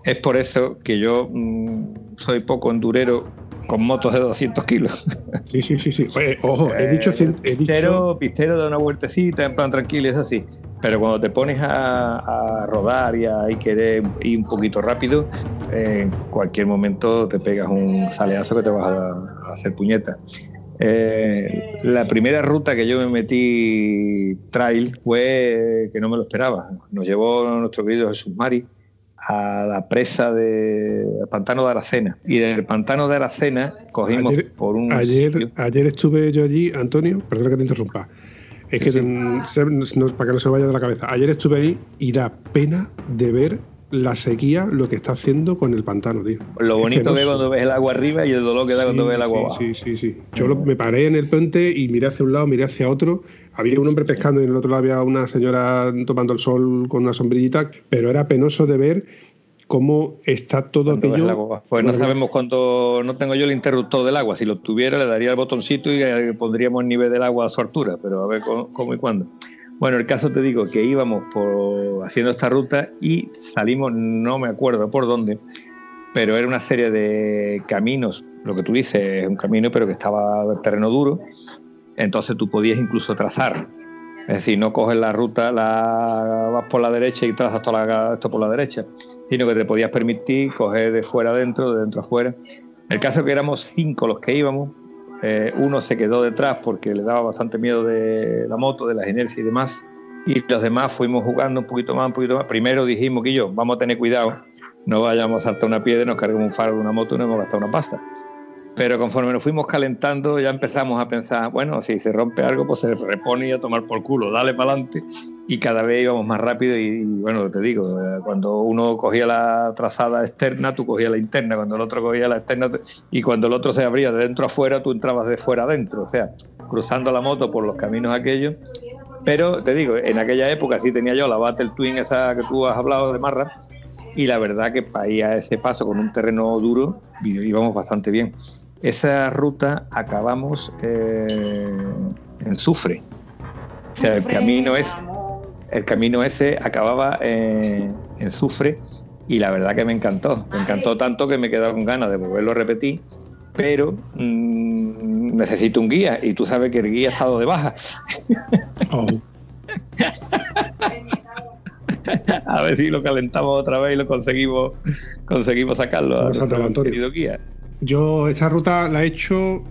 Es por eso que yo mm, soy poco endurero con motos de 200 kilos. Sí, sí, sí, sí. ojo, he dicho, he Pistero, pistero de una vueltecita, en plan tranquilo, es así. Pero cuando te pones a, rodar y a querer ir un poquito rápido, en cualquier momento te pegas un saleazo que te vas a, hacer puñeta. Eh, la primera ruta que yo me metí trail fue que no me lo esperaba. Nos llevó nuestro querido Jesús Mari a la presa del pantano de Aracena. Y del pantano de Aracena cogimos por un. Ayer, ayer estuve yo allí, Antonio, perdón que te interrumpa. Es que para que no se vaya de la cabeza. Ayer estuve ahí y da pena de ver la sequía lo que está haciendo con el pantano, tío. Lo bonito que, es cuando ves el agua arriba y el dolor que da cuando ves el agua abajo. Sí, sí, sí. Yo me paré en el puente y miré hacia un lado, miré hacia otro. Había un hombre pescando y en el otro lado había una señora tomando el sol con una sombrillita, pero era penoso de ver cómo está todo aquello. Pues no sabemos cuánto, no tengo yo el interruptor del agua. Si lo tuviera, le daría el botoncito y eh, pondríamos el nivel del agua a su altura, pero a ver cómo, y cuándo. Bueno, el caso te digo que íbamos por haciendo esta ruta y salimos, no me acuerdo por dónde, pero era una serie de caminos, lo que tú dices, es un camino, pero que estaba el terreno duro, entonces tú podías incluso trazar. Es decir, no coges la ruta, la vas por la derecha y trazas toda esto por la derecha, sino que te podías permitir coger de fuera adentro, de dentro a fuera. El caso es que éramos cinco los que íbamos, eh, uno se quedó detrás porque le daba bastante miedo de la moto, de las inercias y demás, y los demás fuimos jugando un poquito más, un poquito más. Primero dijimos que yo, vamos a tener cuidado, no vayamos a saltar una piedra, nos carguemos un faro de una moto y nos hemos gastado una pasta. Pero conforme nos fuimos calentando, ya empezamos a pensar, bueno, si se rompe algo, pues se repone y a tomar por culo, dale para adelante. Y cada vez íbamos más rápido. Y, bueno, te digo, eh, cuando uno cogía la trazada externa, tú cogías la interna. Cuando el otro cogía la externa, y cuando el otro se abría de dentro a fuera, tú entrabas de fuera adentro. O sea, cruzando la moto por los caminos aquellos. Pero te digo, en aquella época sí tenía yo la Battle Twin, esa que tú has hablado de Marra. Y la verdad que para ir a ese paso con un terreno duro, íbamos bastante bien. Esa ruta acabamos eh, en Sufre. O sea, el camino es el camino ese acababa en, Sufre y la verdad que me encantó. Me encantó tanto que me he quedado con ganas de volverlo a repetir, pero mm, necesito un guía y tú sabes que el guía ha estado de baja. Oh. a ver si lo calentamos otra vez y lo conseguimos conseguimos sacarlo a nuestro querido guía. Yo esa ruta la he hecho,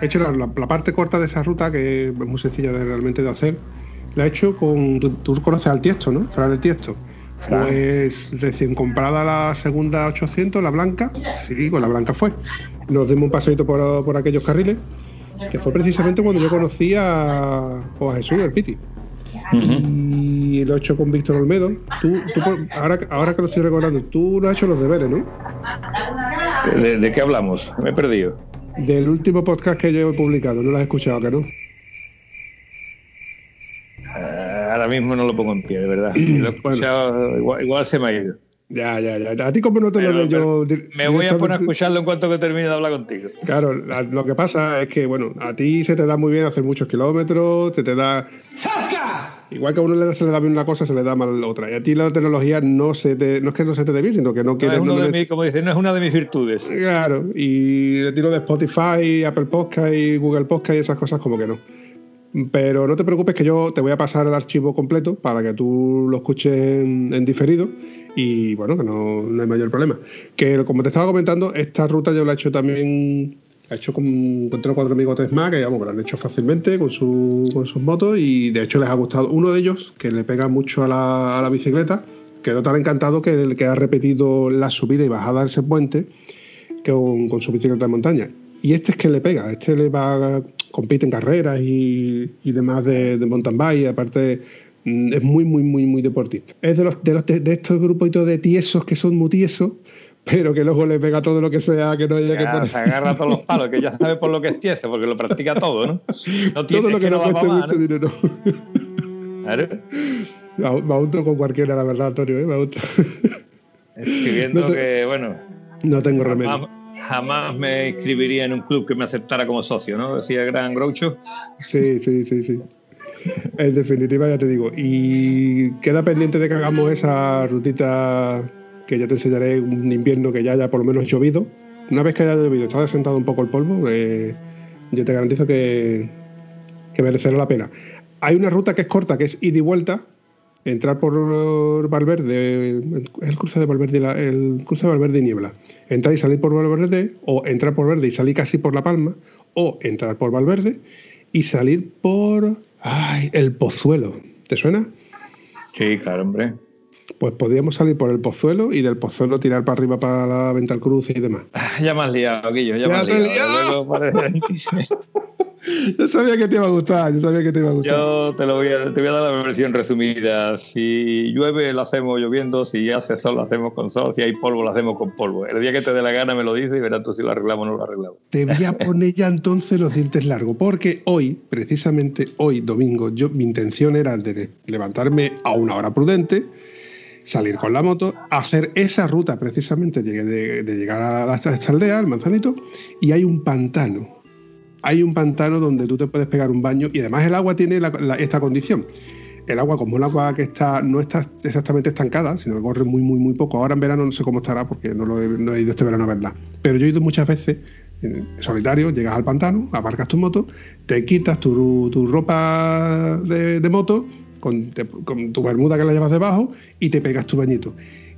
he hecho la, parte corta de esa ruta, que es muy sencilla de, realmente de hacer, la he hecho con, tú, conoces al Tiesto, ¿no? Fran del Tiesto. Pues recién comprada la segunda 800, la blanca, sí, con la blanca fue. Nos dimos un paseito por, por aquellos carriles, que fue precisamente cuando yo conocí a, Jesús, el Piti. Y lo he hecho con Víctor Olmedo. Tú, ahora, ahora que lo estoy recordando, tú lo has hecho los deberes, ¿no? ¿De, qué hablamos? Me he perdido. Del último podcast que yo he publicado, no lo has escuchado, ¿que no? Eh, ahora mismo no lo pongo en pie, de verdad. Lo he escuchado, igual, se me ha ido. Ya, ya, ya. A ti como no te lo leo yo... Me voy a poner a escucharlo en cuanto que termine de hablar contigo. Claro, lo que pasa es que, bueno, a ti se te da muy bien hacer muchos kilómetros, se te da... ¡Sasca! Igual que a uno se le da bien una cosa, se le da mal otra. Y a ti la tecnología no, se no es que no se te dé bien, sino que no quieres... No como dicen, no es una de mis virtudes. Claro, y el tiro de Spotify, Apple Podcast y Google Podcast y esas cosas como que no. Pero no te preocupes que yo te voy a pasar el archivo completo para que tú lo escuches en, diferido y bueno, que no, no, hay mayor problema. Que como te estaba comentando, esta ruta yo la he hecho también ha hecho con, con tres o cuatro amigos SMAC que, vamos, lo han hecho fácilmente con, su, con sus motos y de hecho les ha gustado. Uno de ellos, que le pega mucho a la, a la bicicleta, quedó tan encantado que, que ha repetido la subida y bajada de ese puente con, con su bicicleta de montaña. Y este es que le pega, este le va, compite en carreras y, y demás de, de mountain bike, aparte es muy, muy, muy, muy deportista. Es de, los, de, los, de estos grupitos de tiesos que son muy tiesos, pero que luego le pega todo lo que sea que no haya que poner. Se agarra todos los palos, que ya sabe por lo que es tieso, porque lo practica todo, ¿no? No tiene todo lo que, no, da para más, ¿no? Claro. Me con cualquiera, la verdad, Antonio, ¿eh? me No te- que, bueno, No tengo remedio. jamás, jamás me inscribiría en un club que me aceptara como socio, ¿no? Decía el gran Groucho. Sí, sí, sí, sí. En definitiva, ya te digo. Y queda pendiente de que hagamos esa rutita que ya te enseñaré un invierno que ya haya por lo menos llovido. Una vez que haya llovido, está desentado un poco el polvo, eh, yo te garantizo que, que merecerá la pena. Hay una ruta que es corta, que es ida y vuelta. Entrar por Valverde, el cruce de Valverde, el cruce de Valverde y Niebla. Entrar y salir por Valverde, o entrar por Verde y salir casi por La Palma, o entrar por Valverde y salir por ay, el Pozuelo. ¿Te suena? Sí, claro, hombre. Pues podríamos salir por el Pozuelo y del Pozuelo tirar para arriba para la Vental Cruz y demás. Ya me has liado, Guillo, ya, Ya me has liado. Yo sabía que te iba a gustar, yo sabía que te iba a gustar. Yo te, lo voy a, te voy a dar la versión resumida. Si llueve, lo hacemos lloviendo. Si hace sol, lo hacemos con sol. Si hay polvo, lo hacemos con polvo. El día que te dé la gana me lo dices y verás tú si lo arreglamos o no lo arreglamos. Te voy a poner ya entonces los dientes largos, porque hoy, precisamente hoy, domingo, yo mi intención era de levantarme a una hora prudente, salir con la moto, hacer esa ruta precisamente de, de- de llegar a esta, esta aldea, al Manzanito, y hay un pantano. Hay un pantano donde tú te puedes pegar un baño y además el agua tiene esta condición. El agua, como el agua que está, no está exactamente estancada, sino que corre muy, muy, muy poco. Ahora en verano no sé cómo estará porque no, lo he, ido este verano a verla. Pero yo he ido muchas veces solitario, llegas al pantano, aparcas tu moto, te quitas tu, ropa de, moto con, con tu bermuda que la llevas debajo y te pegas tu bañito.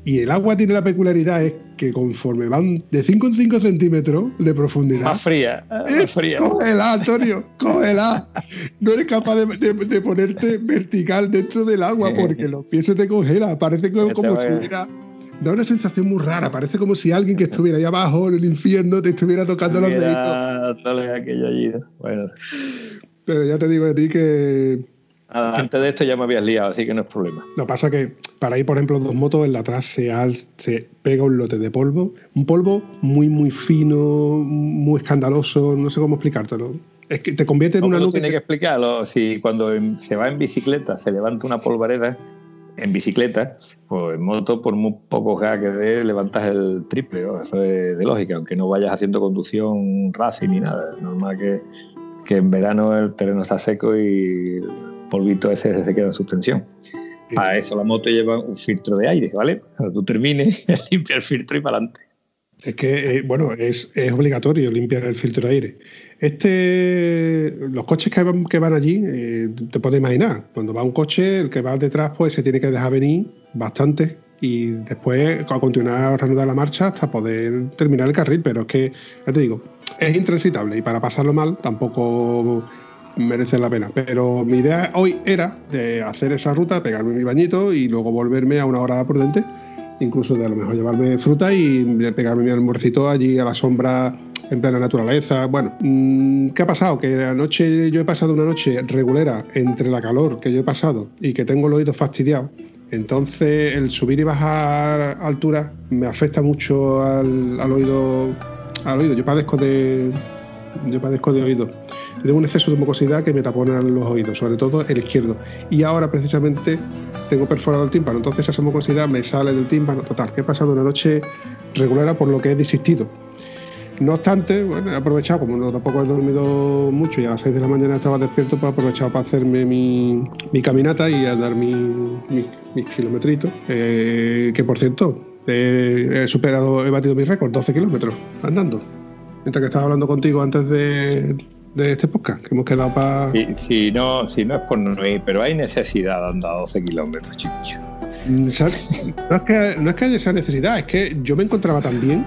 Y el agua tiene la peculiaridad es que conforme van de 5 en 5 centímetros de profundidad, Más fría, ¡Eh! más fría. Cógela, Antonio, cógela. No eres capaz de, de- de ponerte vertical dentro del agua porque los pies se te congelan. Parece como, como si hubiera. Da una sensación muy rara. Parece como si alguien que estuviera ahí abajo en el infierno te estuviera tocando los deditos. Dale aquello allí. Bueno, Pero ya te digo a ti que. Nada, antes de esto ya me habías liado, así que no es problema. Lo que pasa que para ir, por ejemplo, dos motos en la atrás se, al- se pega un lote de polvo. Un polvo muy, muy fino, muy escandaloso. No sé cómo explicártelo. Es que te convierte en ¿Cómo una nube. tiene que explicarlo? Si cuando se va en bicicleta se levanta una polvareda en bicicleta, pues en moto, por muy poco gas que dé, levantas el triple. ¿no? Eso es de lógica, aunque no vayas haciendo conducción racing ni nada. Es normal que, que en verano el terreno está seco y polvito ese se queda en suspensión. Para eso la moto lleva un filtro de aire, ¿vale? Cuando tú termines, limpia el filtro y para adelante. Es que, eh, bueno, es, es obligatorio limpiar el filtro de aire. Este, los coches que van, que van allí, eh, te puedes imaginar, cuando va un coche, el que va detrás, pues se tiene que dejar venir bastante y después a continuar a reanudar la marcha hasta poder terminar el carril. Pero es que, ya te digo, es intransitable y para pasarlo mal tampoco merece la pena. Pero mi idea hoy era de hacer esa ruta, pegarme mi bañito y luego volverme a una hora prudente incluso de a lo mejor llevarme fruta y pegarme mi almuercito allí a la sombra en plena naturaleza. Bueno, mm, ¿qué ha pasado? Que anoche yo he pasado una noche regulera entre la calor que yo he pasado y que tengo el oído fastidiado. Entonces el subir y bajar altura me afecta mucho al, al oído. Al oído. Yo padezco de. Yo padezco de oído. Tengo un exceso de mucosidad que me tapona los oídos, sobre todo el izquierdo. Y ahora precisamente tengo perforado el tímpano, entonces esa mucosidad me sale del tímpano. Total, que he pasado una noche regular por lo que he desistido. No obstante, bueno, he aprovechado, como no tampoco he dormido mucho y a las 6 de la mañana estaba despierto, pues he aprovechado para hacerme mi, mi caminata y a dar mi- mi- mis kilometritos. Eh, que por cierto, he superado, he batido mi récord, 12 kilómetros andando. Mientras que estaba hablando contigo antes de, de este podcast, que hemos quedado para. Si, si no, si no es por no ir, pero hay necesidad de andar 12 kilómetros, chiquillo. Mm. No es, que, no es que haya esa necesidad, es que yo me encontraba tan bien.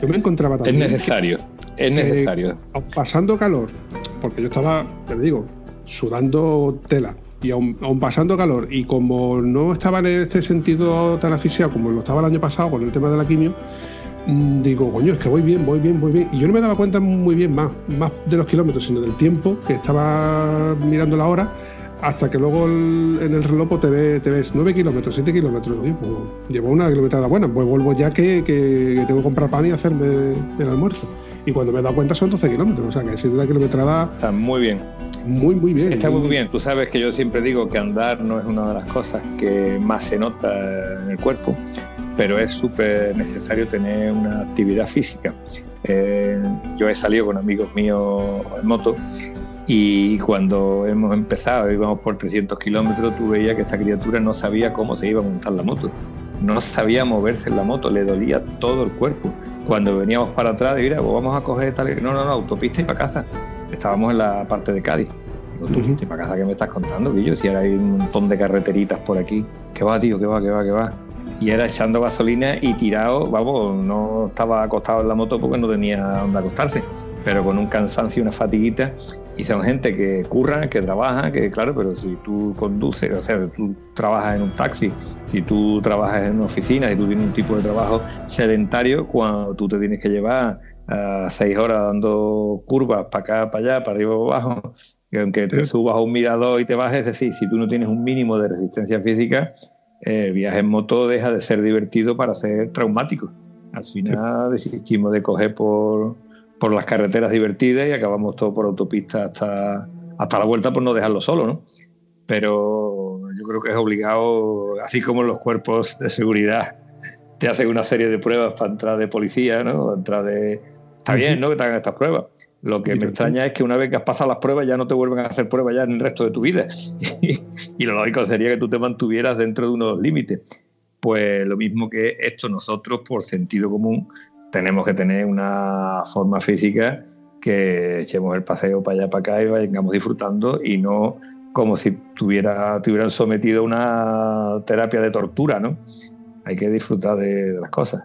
Yo me encontraba tan Es bien. necesario, es Eh, necesario. aun pasando calor, porque yo estaba, te digo, sudando tela, y aún, aun pasando calor, y como no estaba en este sentido tan asfixiado como lo estaba el año pasado con el tema de la quimio, digo, coño, es que voy bien, voy bien, voy bien. Y yo no me daba cuenta muy bien más, más de los kilómetros, sino del tiempo que estaba mirando la hora, hasta que luego el- en el reloj pues, te, ve- te ves 9 kilómetros, 7 kilómetros. Pues, llevo una kilometrada buena, pues vuelvo ya que, que- que tengo que comprar pan y hacerme el almuerzo. Y cuando me he dado cuenta son 12 kilómetros, o sea que ha sido una kilometrada Está muy bien. muy, muy bien. Está muy bien. Tú sabes que yo siempre digo que andar no es una de las cosas que más se nota en el cuerpo, pero es súper necesario tener una actividad física. Eh, yo he salido con amigos míos en moto y cuando hemos empezado, íbamos por 300 kilómetros, tú veías que esta criatura no sabía cómo se iba a montar la moto. No sabía moverse en la moto, le dolía todo el cuerpo. Cuando veníamos para atrás, mira, pues vamos a coger tal. No, no, no, autopista y para casa. Estábamos en la parte de Cádiz. Autopista y para casa, ¿qué me estás contando, yo Si ahora hay un montón de carreteritas por aquí. ¿Qué va, tío? ¿Qué va, qué va, qué va? Y era echando gasolina y tirado, vamos, no estaba acostado en la moto porque no tenía dónde acostarse pero con un cansancio y una fatiguita. Y son gente que curra, que trabaja, que claro, pero si tú conduces, o sea, tú trabajas en un taxi, si tú trabajas en una oficina, si tú tienes un tipo de trabajo sedentario, cuando tú te tienes que llevar a seis horas dando curvas para acá, para allá, para arriba, para abajo, que aunque te subas a un mirador y te bajes, es decir, si tú no tienes un mínimo de resistencia física, el viaje en moto deja de ser divertido para ser traumático. Al final desistimos de coger por por las carreteras divertidas y acabamos todo por autopista hasta, hasta la vuelta por no dejarlo solo, ¿no? Pero yo creo que es obligado, así como los cuerpos de seguridad te hacen una serie de pruebas para entrar de policía, ¿no? Entrar de... Está bien, ¿no? Que te hagan estas pruebas. Lo que me extraña es que una vez que has pasado las pruebas ya no te vuelven a hacer pruebas ya en el resto de tu vida. y lo lógico sería que tú te mantuvieras dentro de unos límites. Pues lo mismo que esto nosotros, por sentido común, tenemos que tener una forma física que echemos el paseo para allá, para acá y vayamos disfrutando y no como si tuviera, tuvieran sometido a una terapia de tortura, ¿no? Hay que disfrutar de las cosas.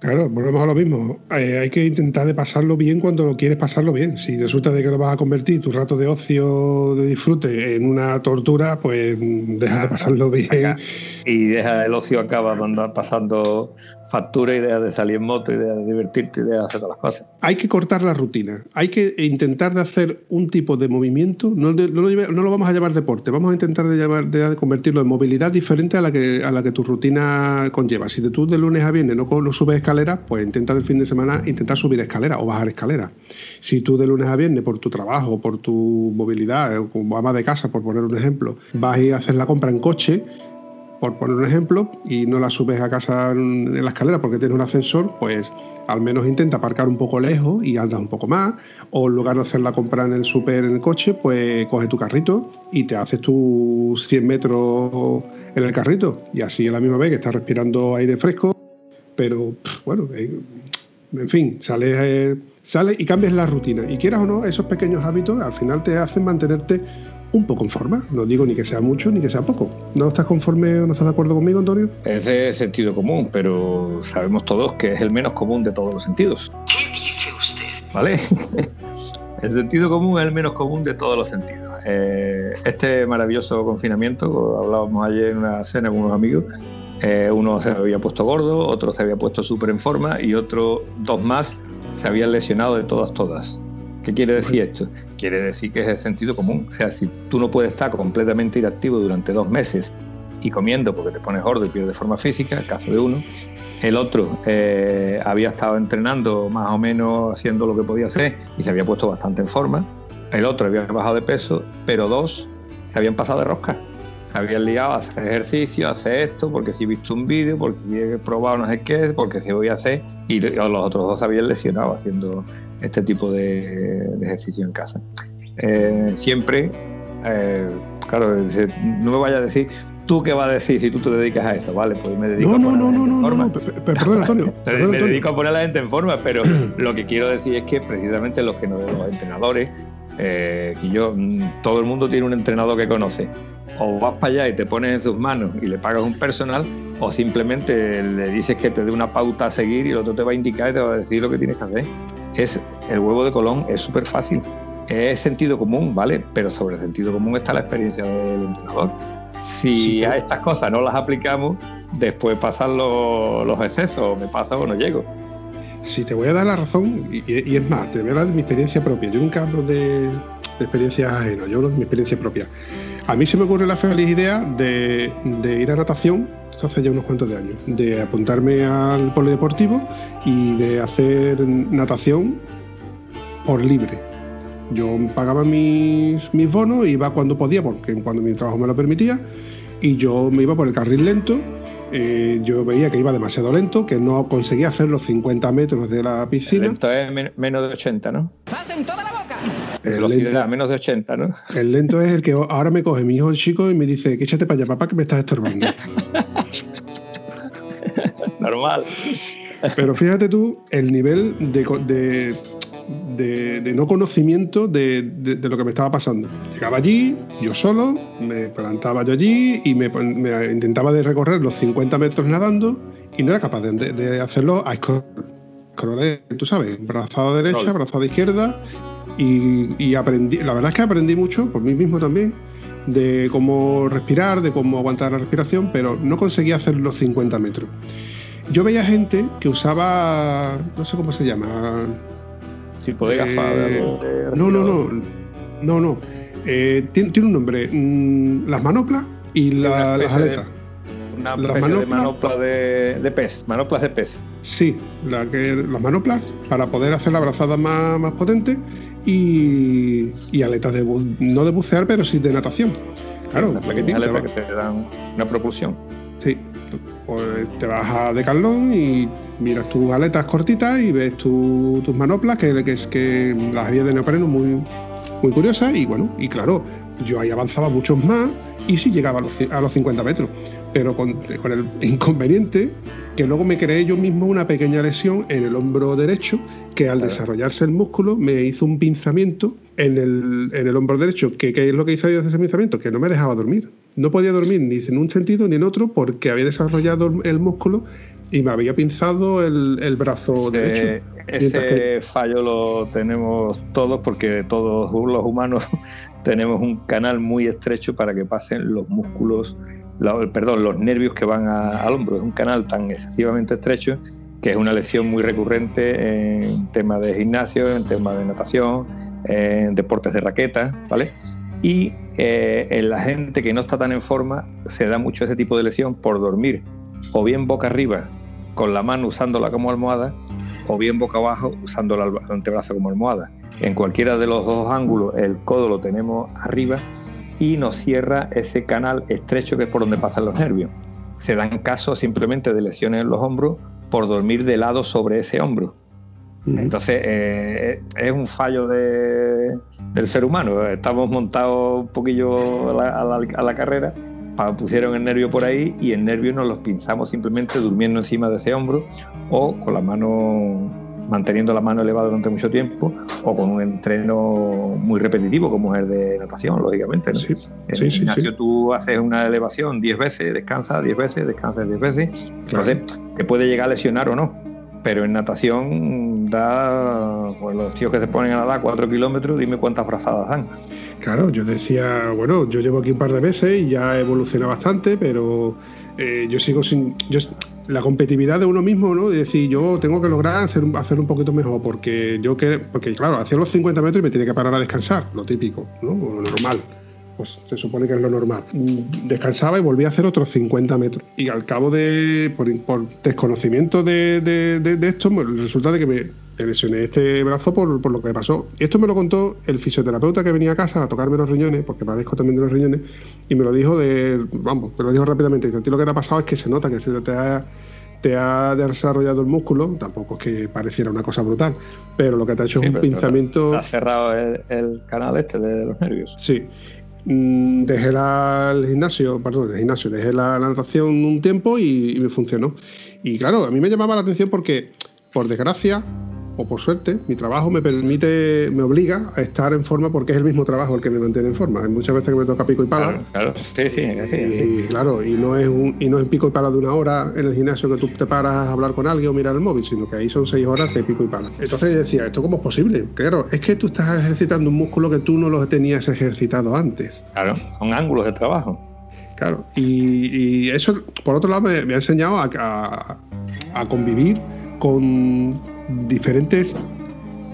Claro, volvemos a lo mismo. Eh, hay que intentar de pasarlo bien cuando lo quieres pasarlo bien. Si resulta de que lo vas a convertir tu rato de ocio, de disfrute, en una tortura, pues deja de pasarlo bien. Y deja el ocio acaba pasando factura deja de salir en moto deja de divertirte deja de hacer todas las cosas. Hay que cortar la rutina. Hay que intentar de hacer un tipo de movimiento. No, lo, vamos a llamar deporte. Vamos a intentar de, de convertirlo en movilidad diferente a la que, a la que tu rutina conlleva. Si tú de lunes a viernes no, no subes escaleras, pues intenta el fin de semana intentar subir escaleras o bajar escaleras. Si tú de lunes a viernes por tu trabajo, por tu movilidad, eh, como ama de casa, por poner un ejemplo, vas a ir a hacer la compra en coche, por poner un ejemplo, y no la subes a casa en la escalera porque tienes un ascensor, pues al menos intenta aparcar un poco lejos y anda un poco más. O en lugar de hacer la compra en el súper en el coche, pues coge tu carrito y te haces tus 100 metros en el carrito. Y así a la misma vez que estás respirando aire fresco. Pero bueno, eh, en fin, sales, eh, sale y cambias la rutina. Y quieras o no, esos pequeños hábitos al final te hacen mantenerte un poco en forma. No digo ni que sea mucho ni que sea poco. ¿No estás conforme o no estás de acuerdo conmigo, Antonio? Es de sentido común, pero sabemos todos que es el menos común de todos los sentidos. ¿Qué dice usted? ¿Vale? el sentido común es el menos común de todos los sentidos. Eh, este maravilloso confinamiento, hablábamos ayer en una cena con unos amigos, eh, uno se había puesto gordo, otro se había puesto súper en forma y otro, dos más, se habían lesionado de todas, todas. ¿Qué quiere decir esto? Quiere decir que es el sentido común. O sea, si tú no puedes estar completamente inactivo durante dos meses y comiendo porque te pones gordo y pierdes forma física, caso de uno, el otro eh, había estado entrenando más o menos haciendo lo que podía hacer y se había puesto bastante en forma, el otro había bajado de peso, pero dos se habían pasado de rosca. Habían liado a hacer ejercicio, a hacer esto, porque si he visto un vídeo, porque si he probado no sé qué, porque si voy a hacer, y los otros dos se habían lesionado haciendo este tipo de, ejercicio en casa. Eh, siempre, eh, claro, no me vaya a decir, ¿tú qué vas a decir si tú te dedicas a eso? Vale, pues me dedico a poner no, no, no, no, perdón, Antonio. me dedico a poner a la gente en forma, pero lo que quiero decir es que precisamente los que nos los entrenadores, eh, yo, mm, todo el mundo tiene un entrenador que conoce. O vas para allá y te pones en sus manos y le pagas un personal, o simplemente le dices que te dé una pauta a seguir y el otro te va a indicar y te va a decir lo que tienes que hacer es el huevo de Colón es súper fácil. Es sentido común, ¿vale? Pero sobre el sentido común está la experiencia del entrenador. Si a estas cosas no las aplicamos, después pasan los, excesos, me pasa o no llego. Sí, te voy a dar la razón, y, es más, te voy a dar mi experiencia propia. Yo nunca hablo de, de experiencias ajenas, yo hablo de mi experiencia propia. A mí se me ocurre la feliz idea de, de ir a natación hace ya unos cuantos de años, de apuntarme al polideportivo y de hacer natación por libre. Yo pagaba mis, mis bonos, iba cuando podía, porque cuando mi trabajo me lo permitía, y yo me iba por el carril lento. Eh, yo veía que iba demasiado lento, que no conseguía hacer los 50 metros de la piscina. Lento es men- menos de 80, ¿no? toda la! El Velocidad, lento, menos de 80, ¿no? el lento es el que ahora me coge mi hijo el chico y me dice que échate para allá, papá, que me estás estorbando. Normal. Pero fíjate tú el nivel de, de, de- de no conocimiento de, lo que me estaba pasando. Llegaba allí, yo solo, me plantaba yo allí y me, intentaba de recorrer los 50 metros nadando y no era capaz de, hacerlo a scroll. Tú sabes, brazada derecha, Scroll. brazada izquierda y, y aprendí, la verdad es que aprendí mucho por mí mismo también de cómo respirar, de cómo aguantar la respiración, pero no conseguía hacer los 50 metros. Yo veía gente que usaba, no sé cómo se llama. Tipo de gafas. eh, de no, no, no. No, no. Eh, tiene, tiene un nombre. mm, las manoplas y la- las especie de- aletas. Una Las especie de manopla de, de pez. Manoplas de pez. Sí, la que, las manoplas para poder hacer la brazada más, más potente y, y aletas de bu- no de bucear, pero sí de natación. Claro, Una pequeña aleta que te dan una propulsión. Sí, pues te vas a Decathlon y miras tus aletas cortitas y ves tu- tus manoplas, que, que es que las había de neopreno muy, muy curiosas y bueno, y claro, yo ahí avanzaba muchos más y sí llegaba a los, a los 50 metros, pero con, con el inconveniente que luego me creé yo mismo una pequeña lesión en el hombro derecho que al Claro. desarrollarse el músculo me hizo un pinzamiento en el, en el hombro derecho. ¿Qué, qué es lo que hizo ese pinzamiento? Que no me dejaba dormir. No podía dormir ni en un sentido ni en otro porque había desarrollado el músculo y me había pinzado el, el brazo derecho. Ese fallo lo tenemos todos porque todos los humanos tenemos un canal muy estrecho para que pasen los músculos, perdón, los nervios que van al hombro. Es un canal tan excesivamente estrecho que es una lesión muy recurrente en temas de gimnasio, en temas de natación, en deportes de raqueta, ¿vale? Y eh, en la gente que no está tan en forma se da mucho ese tipo de lesión por dormir o bien boca arriba con la mano usándola como almohada o bien boca abajo usando el antebrazo como almohada. En cualquiera de los dos ángulos el codo lo tenemos arriba y nos cierra ese canal estrecho que es por donde pasan los nervios. Se dan casos simplemente de lesiones en los hombros por dormir de lado sobre ese hombro. Entonces, eh, es un fallo de- del ser humano. Estamos montados un poquillo a la, a la- a la carrera, pusieron el nervio por ahí y el nervio nos los pinzamos simplemente durmiendo encima de ese hombro o con la mano, manteniendo la mano elevada durante mucho tiempo o con un entreno muy repetitivo como es el de natación, lógicamente. ¿no? Sí, En sí, el sí, gimnasio sí. tú haces una elevación 10 veces, descansas 10 veces, descansas 10 veces. Entonces, te puede llegar a lesionar o no. Pero en natación da, pues los tíos que se ponen a nadar 4 kilómetros, dime cuántas brazadas dan. Claro, yo decía, bueno, yo llevo aquí un par de meses y ya he evolucionado bastante, pero eh, yo sigo sin. Yo, la competitividad de uno mismo, ¿no? De decir, yo tengo que lograr hacer, hacer un poquito mejor, porque yo que. Porque, claro, hacía los 50 metros y me tenía que parar a descansar, lo típico, ¿no? Lo normal. Pues se supone que es lo normal. Descansaba y volvía a hacer otros 50 metros. Y al cabo de. Por, desconocimiento de, de- de- de esto, resulta de que me, me lesioné este brazo por, por lo que pasó. Esto me lo contó el fisioterapeuta que venía a casa a tocarme los riñones, porque padezco también de los riñones, y me lo dijo de. Vamos, me lo dijo rápidamente. Dice, a ti lo que te ha pasado es que se nota que se te ha te ha desarrollado el músculo, tampoco es que pareciera una cosa brutal, pero lo que te ha hecho Sí, es un pinzamiento. Está cerrado el, el canal este de los nervios. Sí. Mm, Dejé la- el gimnasio, perdón, el gimnasio, dejé la, la natación un tiempo y, y me funcionó. Y claro, a mí me llamaba la atención porque, por desgracia o por suerte, mi trabajo me permite, me obliga a estar en forma porque es el mismo trabajo el que me mantiene en forma. Hay muchas veces que me toca pico y pala. Claro, claro. Sí, sí, sí, sí. Y claro, y no es un, y no es pico y pala de una hora en el gimnasio que tú te paras a hablar con alguien o mirar el móvil, sino que ahí son seis horas de pico y pala. Entonces yo decía, ¿esto cómo es posible? Claro, es que tú estás ejercitando un músculo que tú no lo tenías ejercitado antes. Claro, son ángulos de trabajo. Claro. Y, y eso, por otro lado, me, me ha enseñado a, a- a convivir con diferentes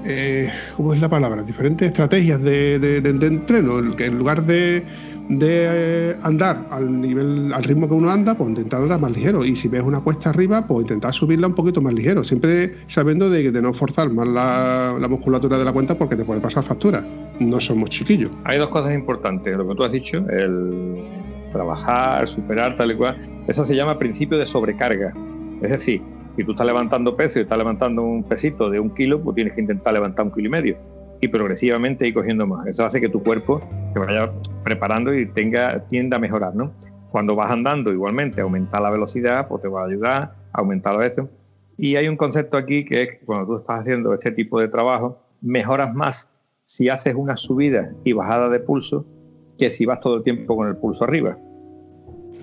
eh, ¿cómo es la palabra? Diferentes estrategias de, de, entreno, que en lugar de, de andar al nivel, al ritmo que uno anda, pues intentar andar más ligero. Y si ves una cuesta arriba, pues intentar subirla un poquito más ligero, siempre sabiendo de, no forzar más la, la, musculatura de la cuenta porque te puede pasar factura. No somos chiquillos. Hay dos cosas importantes, lo que tú has dicho, el trabajar, superar, tal y cual. Eso se llama principio de sobrecarga. Es decir, si tú estás levantando peso y estás levantando un pesito de un kilo, pues tienes que intentar levantar un kilo y medio y progresivamente ir cogiendo más. Eso hace que tu cuerpo se vaya preparando y tenga, tienda a mejorar, ¿no? Cuando vas andando, igualmente, aumentar la velocidad, pues te va a ayudar a aumentar eso. Y hay un concepto aquí que es cuando tú estás haciendo este tipo de trabajo, mejoras más si haces una subida y bajada de pulso que si vas todo el tiempo con el pulso arriba.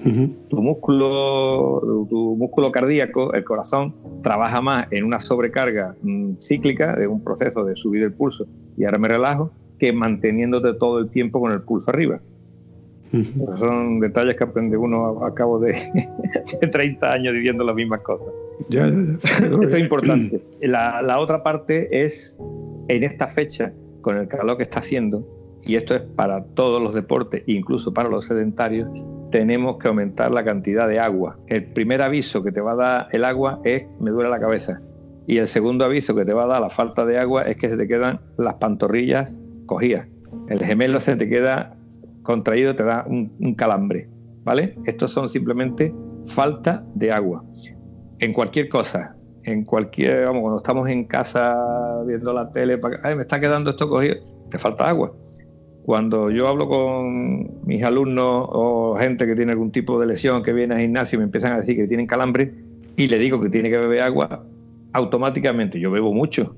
Tu músculo, tu músculo cardíaco, el corazón, trabaja más en una sobrecarga mm, cíclica de un proceso de subir el pulso y ahora me relajo, que manteniéndote todo el tiempo con el pulso arriba. son detalles que aprende uno a, cabo de, 30 años viviendo las mismas cosas. Esto es importante. La, la otra parte es en esta fecha, con el calor que está haciendo, y esto es para todos los deportes, incluso para los sedentarios, tenemos que aumentar la cantidad de agua. El primer aviso que te va a dar el agua es me duele la cabeza. Y el segundo aviso que te va a dar la falta de agua es que se te quedan las pantorrillas cogidas. El gemelo se te queda contraído, te da un, calambre. ¿Vale? Estos son simplemente falta de agua. En cualquier cosa, en cualquier, vamos, cuando estamos en casa viendo la tele, ay, me está quedando esto cogido, te falta agua. Cuando yo hablo con mis alumnos o gente que tiene algún tipo de lesión que viene al gimnasio y me empiezan a decir que tienen calambre y le digo que tiene que beber agua, automáticamente yo bebo mucho.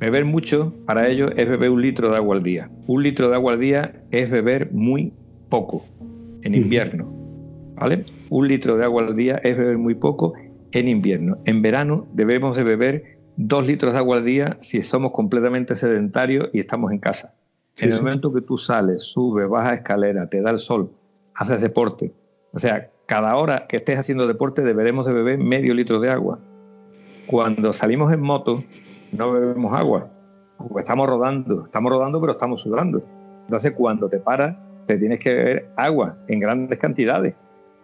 Beber mucho para ellos es beber un litro de agua al día. Un litro de agua al día es beber muy poco en invierno. ¿Vale? Un litro de agua al día es beber muy poco en invierno. En verano debemos de beber dos litros de agua al día si somos completamente sedentarios y estamos en casa. En el momento que tú sales, subes, bajas escalera, te da el sol, haces deporte, o sea, cada hora que estés haciendo deporte deberemos de beber medio litro de agua. Cuando salimos en moto, no bebemos agua, porque estamos rodando, estamos rodando pero estamos sudando. Entonces cuando te paras, te tienes que beber agua en grandes cantidades,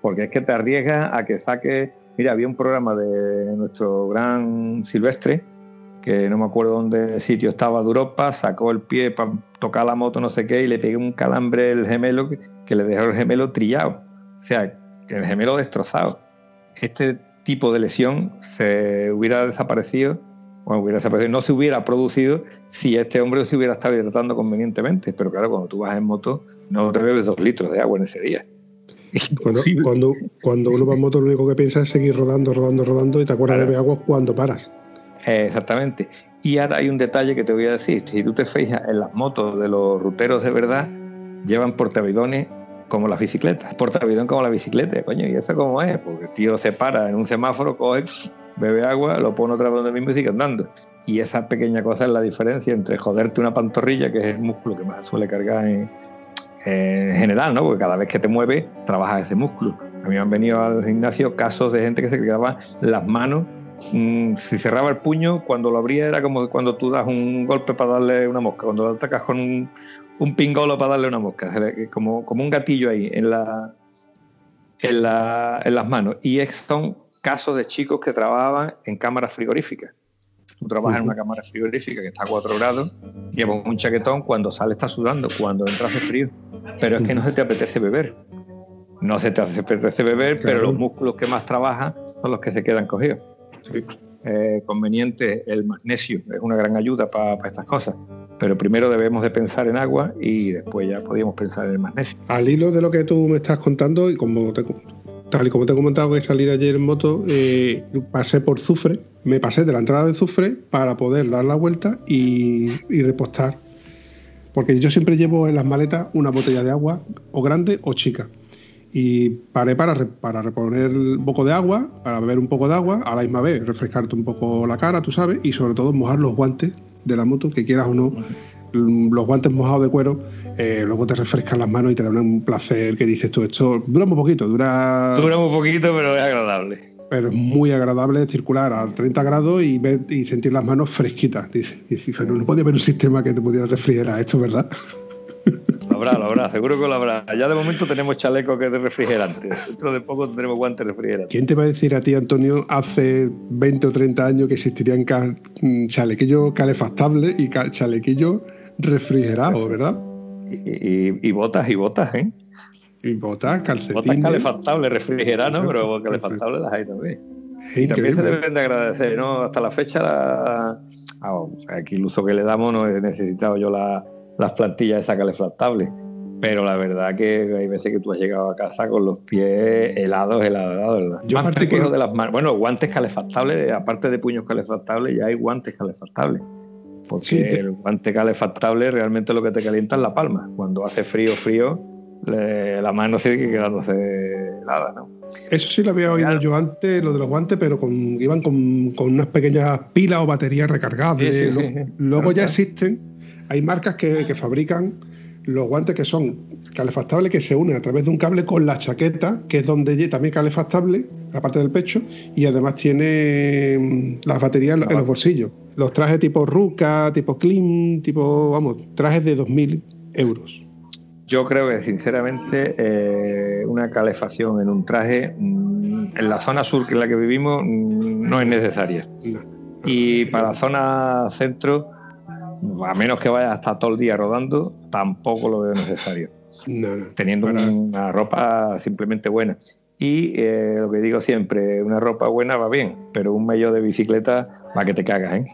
porque es que te arriesgas a que saques... Mira, había un programa de nuestro gran Silvestre, que no me acuerdo dónde sitio estaba de Europa, sacó el pie para tocar la moto, no sé qué, y le pegué un calambre el gemelo que, le dejó el gemelo trillado. O sea, el gemelo destrozado. Este tipo de lesión se hubiera desaparecido, o hubiera desaparecido, no se hubiera producido si este hombre se hubiera estado hidratando convenientemente. Pero claro, cuando tú vas en moto, no te bebes dos litros de agua en ese día. Cuando, cuando, cuando, uno va en moto, lo único que piensa es seguir rodando, rodando, rodando, y te acuerdas de beber agua cuando paras. Exactamente. Y ahora hay un detalle que te voy a decir. Si tú te fijas en las motos de los ruteros de verdad, llevan portavidones como las bicicletas. Portavidón como la bicicleta, coño. ¿Y eso cómo es? Porque el tío se para en un semáforo, coge, bebe agua, lo pone otra vez donde mismo y sigue andando. Y esa pequeña cosa es la diferencia entre joderte una pantorrilla, que es el músculo que más suele cargar en, en general, ¿no? Porque cada vez que te mueves, trabajas ese músculo. A mí me han venido al gimnasio casos de gente que se quedaba las manos Mm, si cerraba el puño, cuando lo abría era como cuando tú das un golpe para darle una mosca, cuando lo atacas con un, pingolo para darle una mosca, como, como un gatillo ahí en, la, en, la, en las manos. Y son casos de chicos que trabajaban en cámaras frigoríficas. Tú trabajas en una cámara frigorífica que está a 4 grados, llevas un chaquetón, cuando sale está sudando, cuando entras hace frío. Pero es que no se te apetece beber. No se te apetece beber, pero los músculos que más trabajan son los que se quedan cogidos. Eh, conveniente el magnesio, es una gran ayuda para estas cosas. Pero primero debemos de pensar en agua y después ya podríamos pensar en el magnesio. Al hilo de lo que tú me estás contando, y como tal y como te he comentado que salí ayer en moto, eh, pasé por Zufre, me pasé de la entrada de Zufre para poder dar la vuelta y, y repostar. Porque yo siempre llevo en las maletas una botella de agua, o grande o chica y paré para, para reponer un poco de agua, para beber un poco de agua, a la misma vez refrescarte un poco la cara, tú sabes, y sobre todo mojar los guantes de la moto, que quieras o no, los guantes mojados de cuero, eh, luego te refrescan las manos y te dan un placer que dices tú, esto dura muy poquito, dura... Dura muy poquito, pero es agradable. pero es muy agradable circular a 30 grados y, ver, y sentir las manos fresquitas. Dice, y dice, no, no podía haber un sistema que te pudiera refrigerar esto, ¿verdad? Habrá, lo habrá, seguro que lo habrá. Ya de momento tenemos chaleco que es de refrigerante. Dentro de poco tendremos guantes refrigerantes. ¿Quién te va a decir a ti, Antonio, hace 20 o 30 años que existirían ca- mm, chalequillos calefactables y ca- chalequillos refrigerados, ¿verdad? Y, y- y botas y botas, ¿eh? Y botas, calcetines. Botas calefactables, refrigeradas, ¿no? Pero calefactables las hay también. Y también se deben de agradecer, ¿no? Hasta la fecha, la... ah, aquí el uso que le damos no he necesitado yo la- las plantillas esas calefactables. Pero la verdad que hay veces que tú has llegado a casa con los pies helados, helados, helados, ¿verdad? Yo particular- pequeños de las manos. Bueno, guantes calefactables, aparte de puños calefactables, ya hay guantes calefactables. Porque Sí, de- el guante calefactable realmente lo que te calienta es la palma. Cuando hace frío, frío, le- la mano sigue quedándose helada, ¿no? Eso sí lo había oído Claro. yo antes, lo de los guantes, pero con, iban con, con unas pequeñas pilas o baterías recargables. Sí, sí, Lo- sí, sí. Luego Claro, ya claro. existen, hay marcas que, que fabrican los guantes que son calefactables que se unen a través de un cable con la chaqueta, que es donde también calefactable, la parte del pecho, y además tiene mm, las baterías en, en los bolsillos. Los trajes tipo Ruka, tipo Clean, tipo, vamos, trajes de 2.000 euros. Yo creo que sinceramente eh, una calefacción en un traje mm, en la zona sur que es la que vivimos mm, no es necesaria. No. Y para la zona centro, a menos que vayas hasta todo el día rodando, tampoco lo veo necesario. No, no. Teniendo Para- una ropa simplemente buena. Y eh, lo que digo siempre, una ropa buena va bien, pero un medio de bicicleta va que te cagas, ¿eh?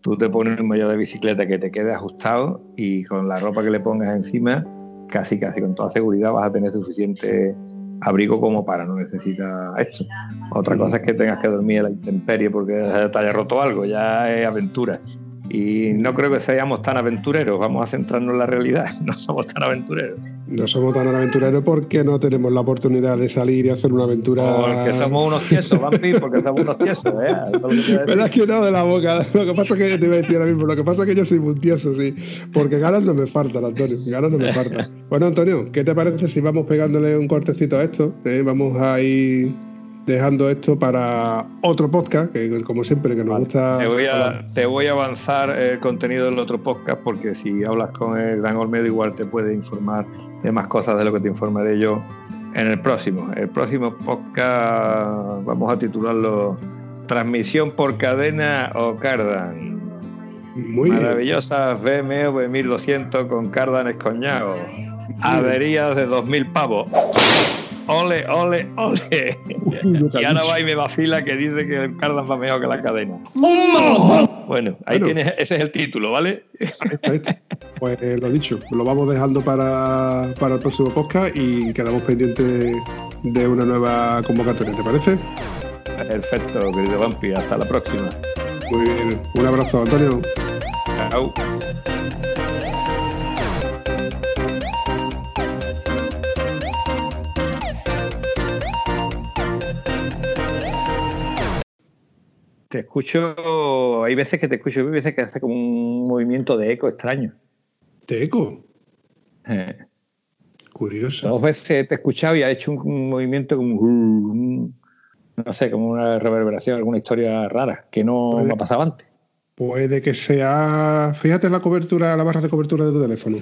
Tú te pones un medio de bicicleta que te quede ajustado y con la ropa que le pongas encima, casi casi con toda seguridad vas a tener suficiente abrigo como para no necesitar esto. Otra cosa es que tengas que dormir en la intemperie porque te haya roto algo, ya es aventura. Y no creo que seamos tan aventureros, vamos a centrarnos en la realidad, no somos tan aventureros. No somos tan aventureros porque no tenemos la oportunidad de salir y hacer una aventura. Porque somos unos tiesos, Vampi, porque somos unos tiesos, ¿eh? Eso es que voy a decir. ¿Verdad que no de la boca? Lo que pasa es que te iba a decir ahora mismo, lo que pasa es que yo soy muy tieso, sí. Porque ganas no me faltan, Antonio. Ganas no me faltan. Bueno, Antonio, ¿qué te parece si vamos pegándole un cortecito a esto? Eh, Vamos a ir dejando esto para otro podcast, que como siempre, que nos Vale. gusta. Te voy, a, te voy a avanzar el contenido del otro podcast porque si hablas con el Gran Olmedo igual te puede informar de más cosas de lo que te informaré yo en el próximo. El próximo podcast vamos a titularlo Transmisión por cadena o cardan. Muy bien. Maravillosas BMW 1200 con cardan escoñado. Averías de 2000 pavos. Ole, ole, ole. Y ahora va y me vacila que dice que el cardan va mejor que la cadena. Bueno, ahí Bueno. tienes, ese es el título, ¿vale? Pues eh, lo dicho, lo vamos dejando para, para el próximo podcast y quedamos pendientes de una nueva convocatoria, ¿te parece? Perfecto, querido Vampi, hasta la próxima. Muy bien. Un abrazo, Antonio. Chao. Te escucho, hay veces que te escucho, hay veces que hace como un movimiento de eco extraño. ¿Te eco? Eh, Curioso. Dos veces te he escuchado y ha hecho un, movimiento como un- no sé, como una reverberación, alguna historia rara que no me ha pasado antes. Puede que sea. Fíjate en la cobertura, la barra de cobertura de tu teléfono.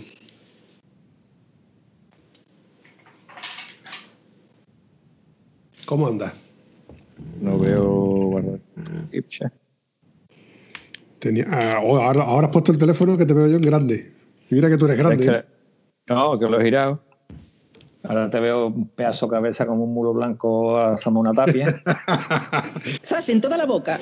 ¿Cómo anda? No veo guardar. Ipcha. Tenía, ah, oh, ahora, ahora has puesto el teléfono que te veo yo en grande. Y mira que tú eres grande. Es que- no, que lo he girado. Ahora te veo un pedazo de cabeza como un mulo blanco asoma una tapia. ¡Zas en toda la boca!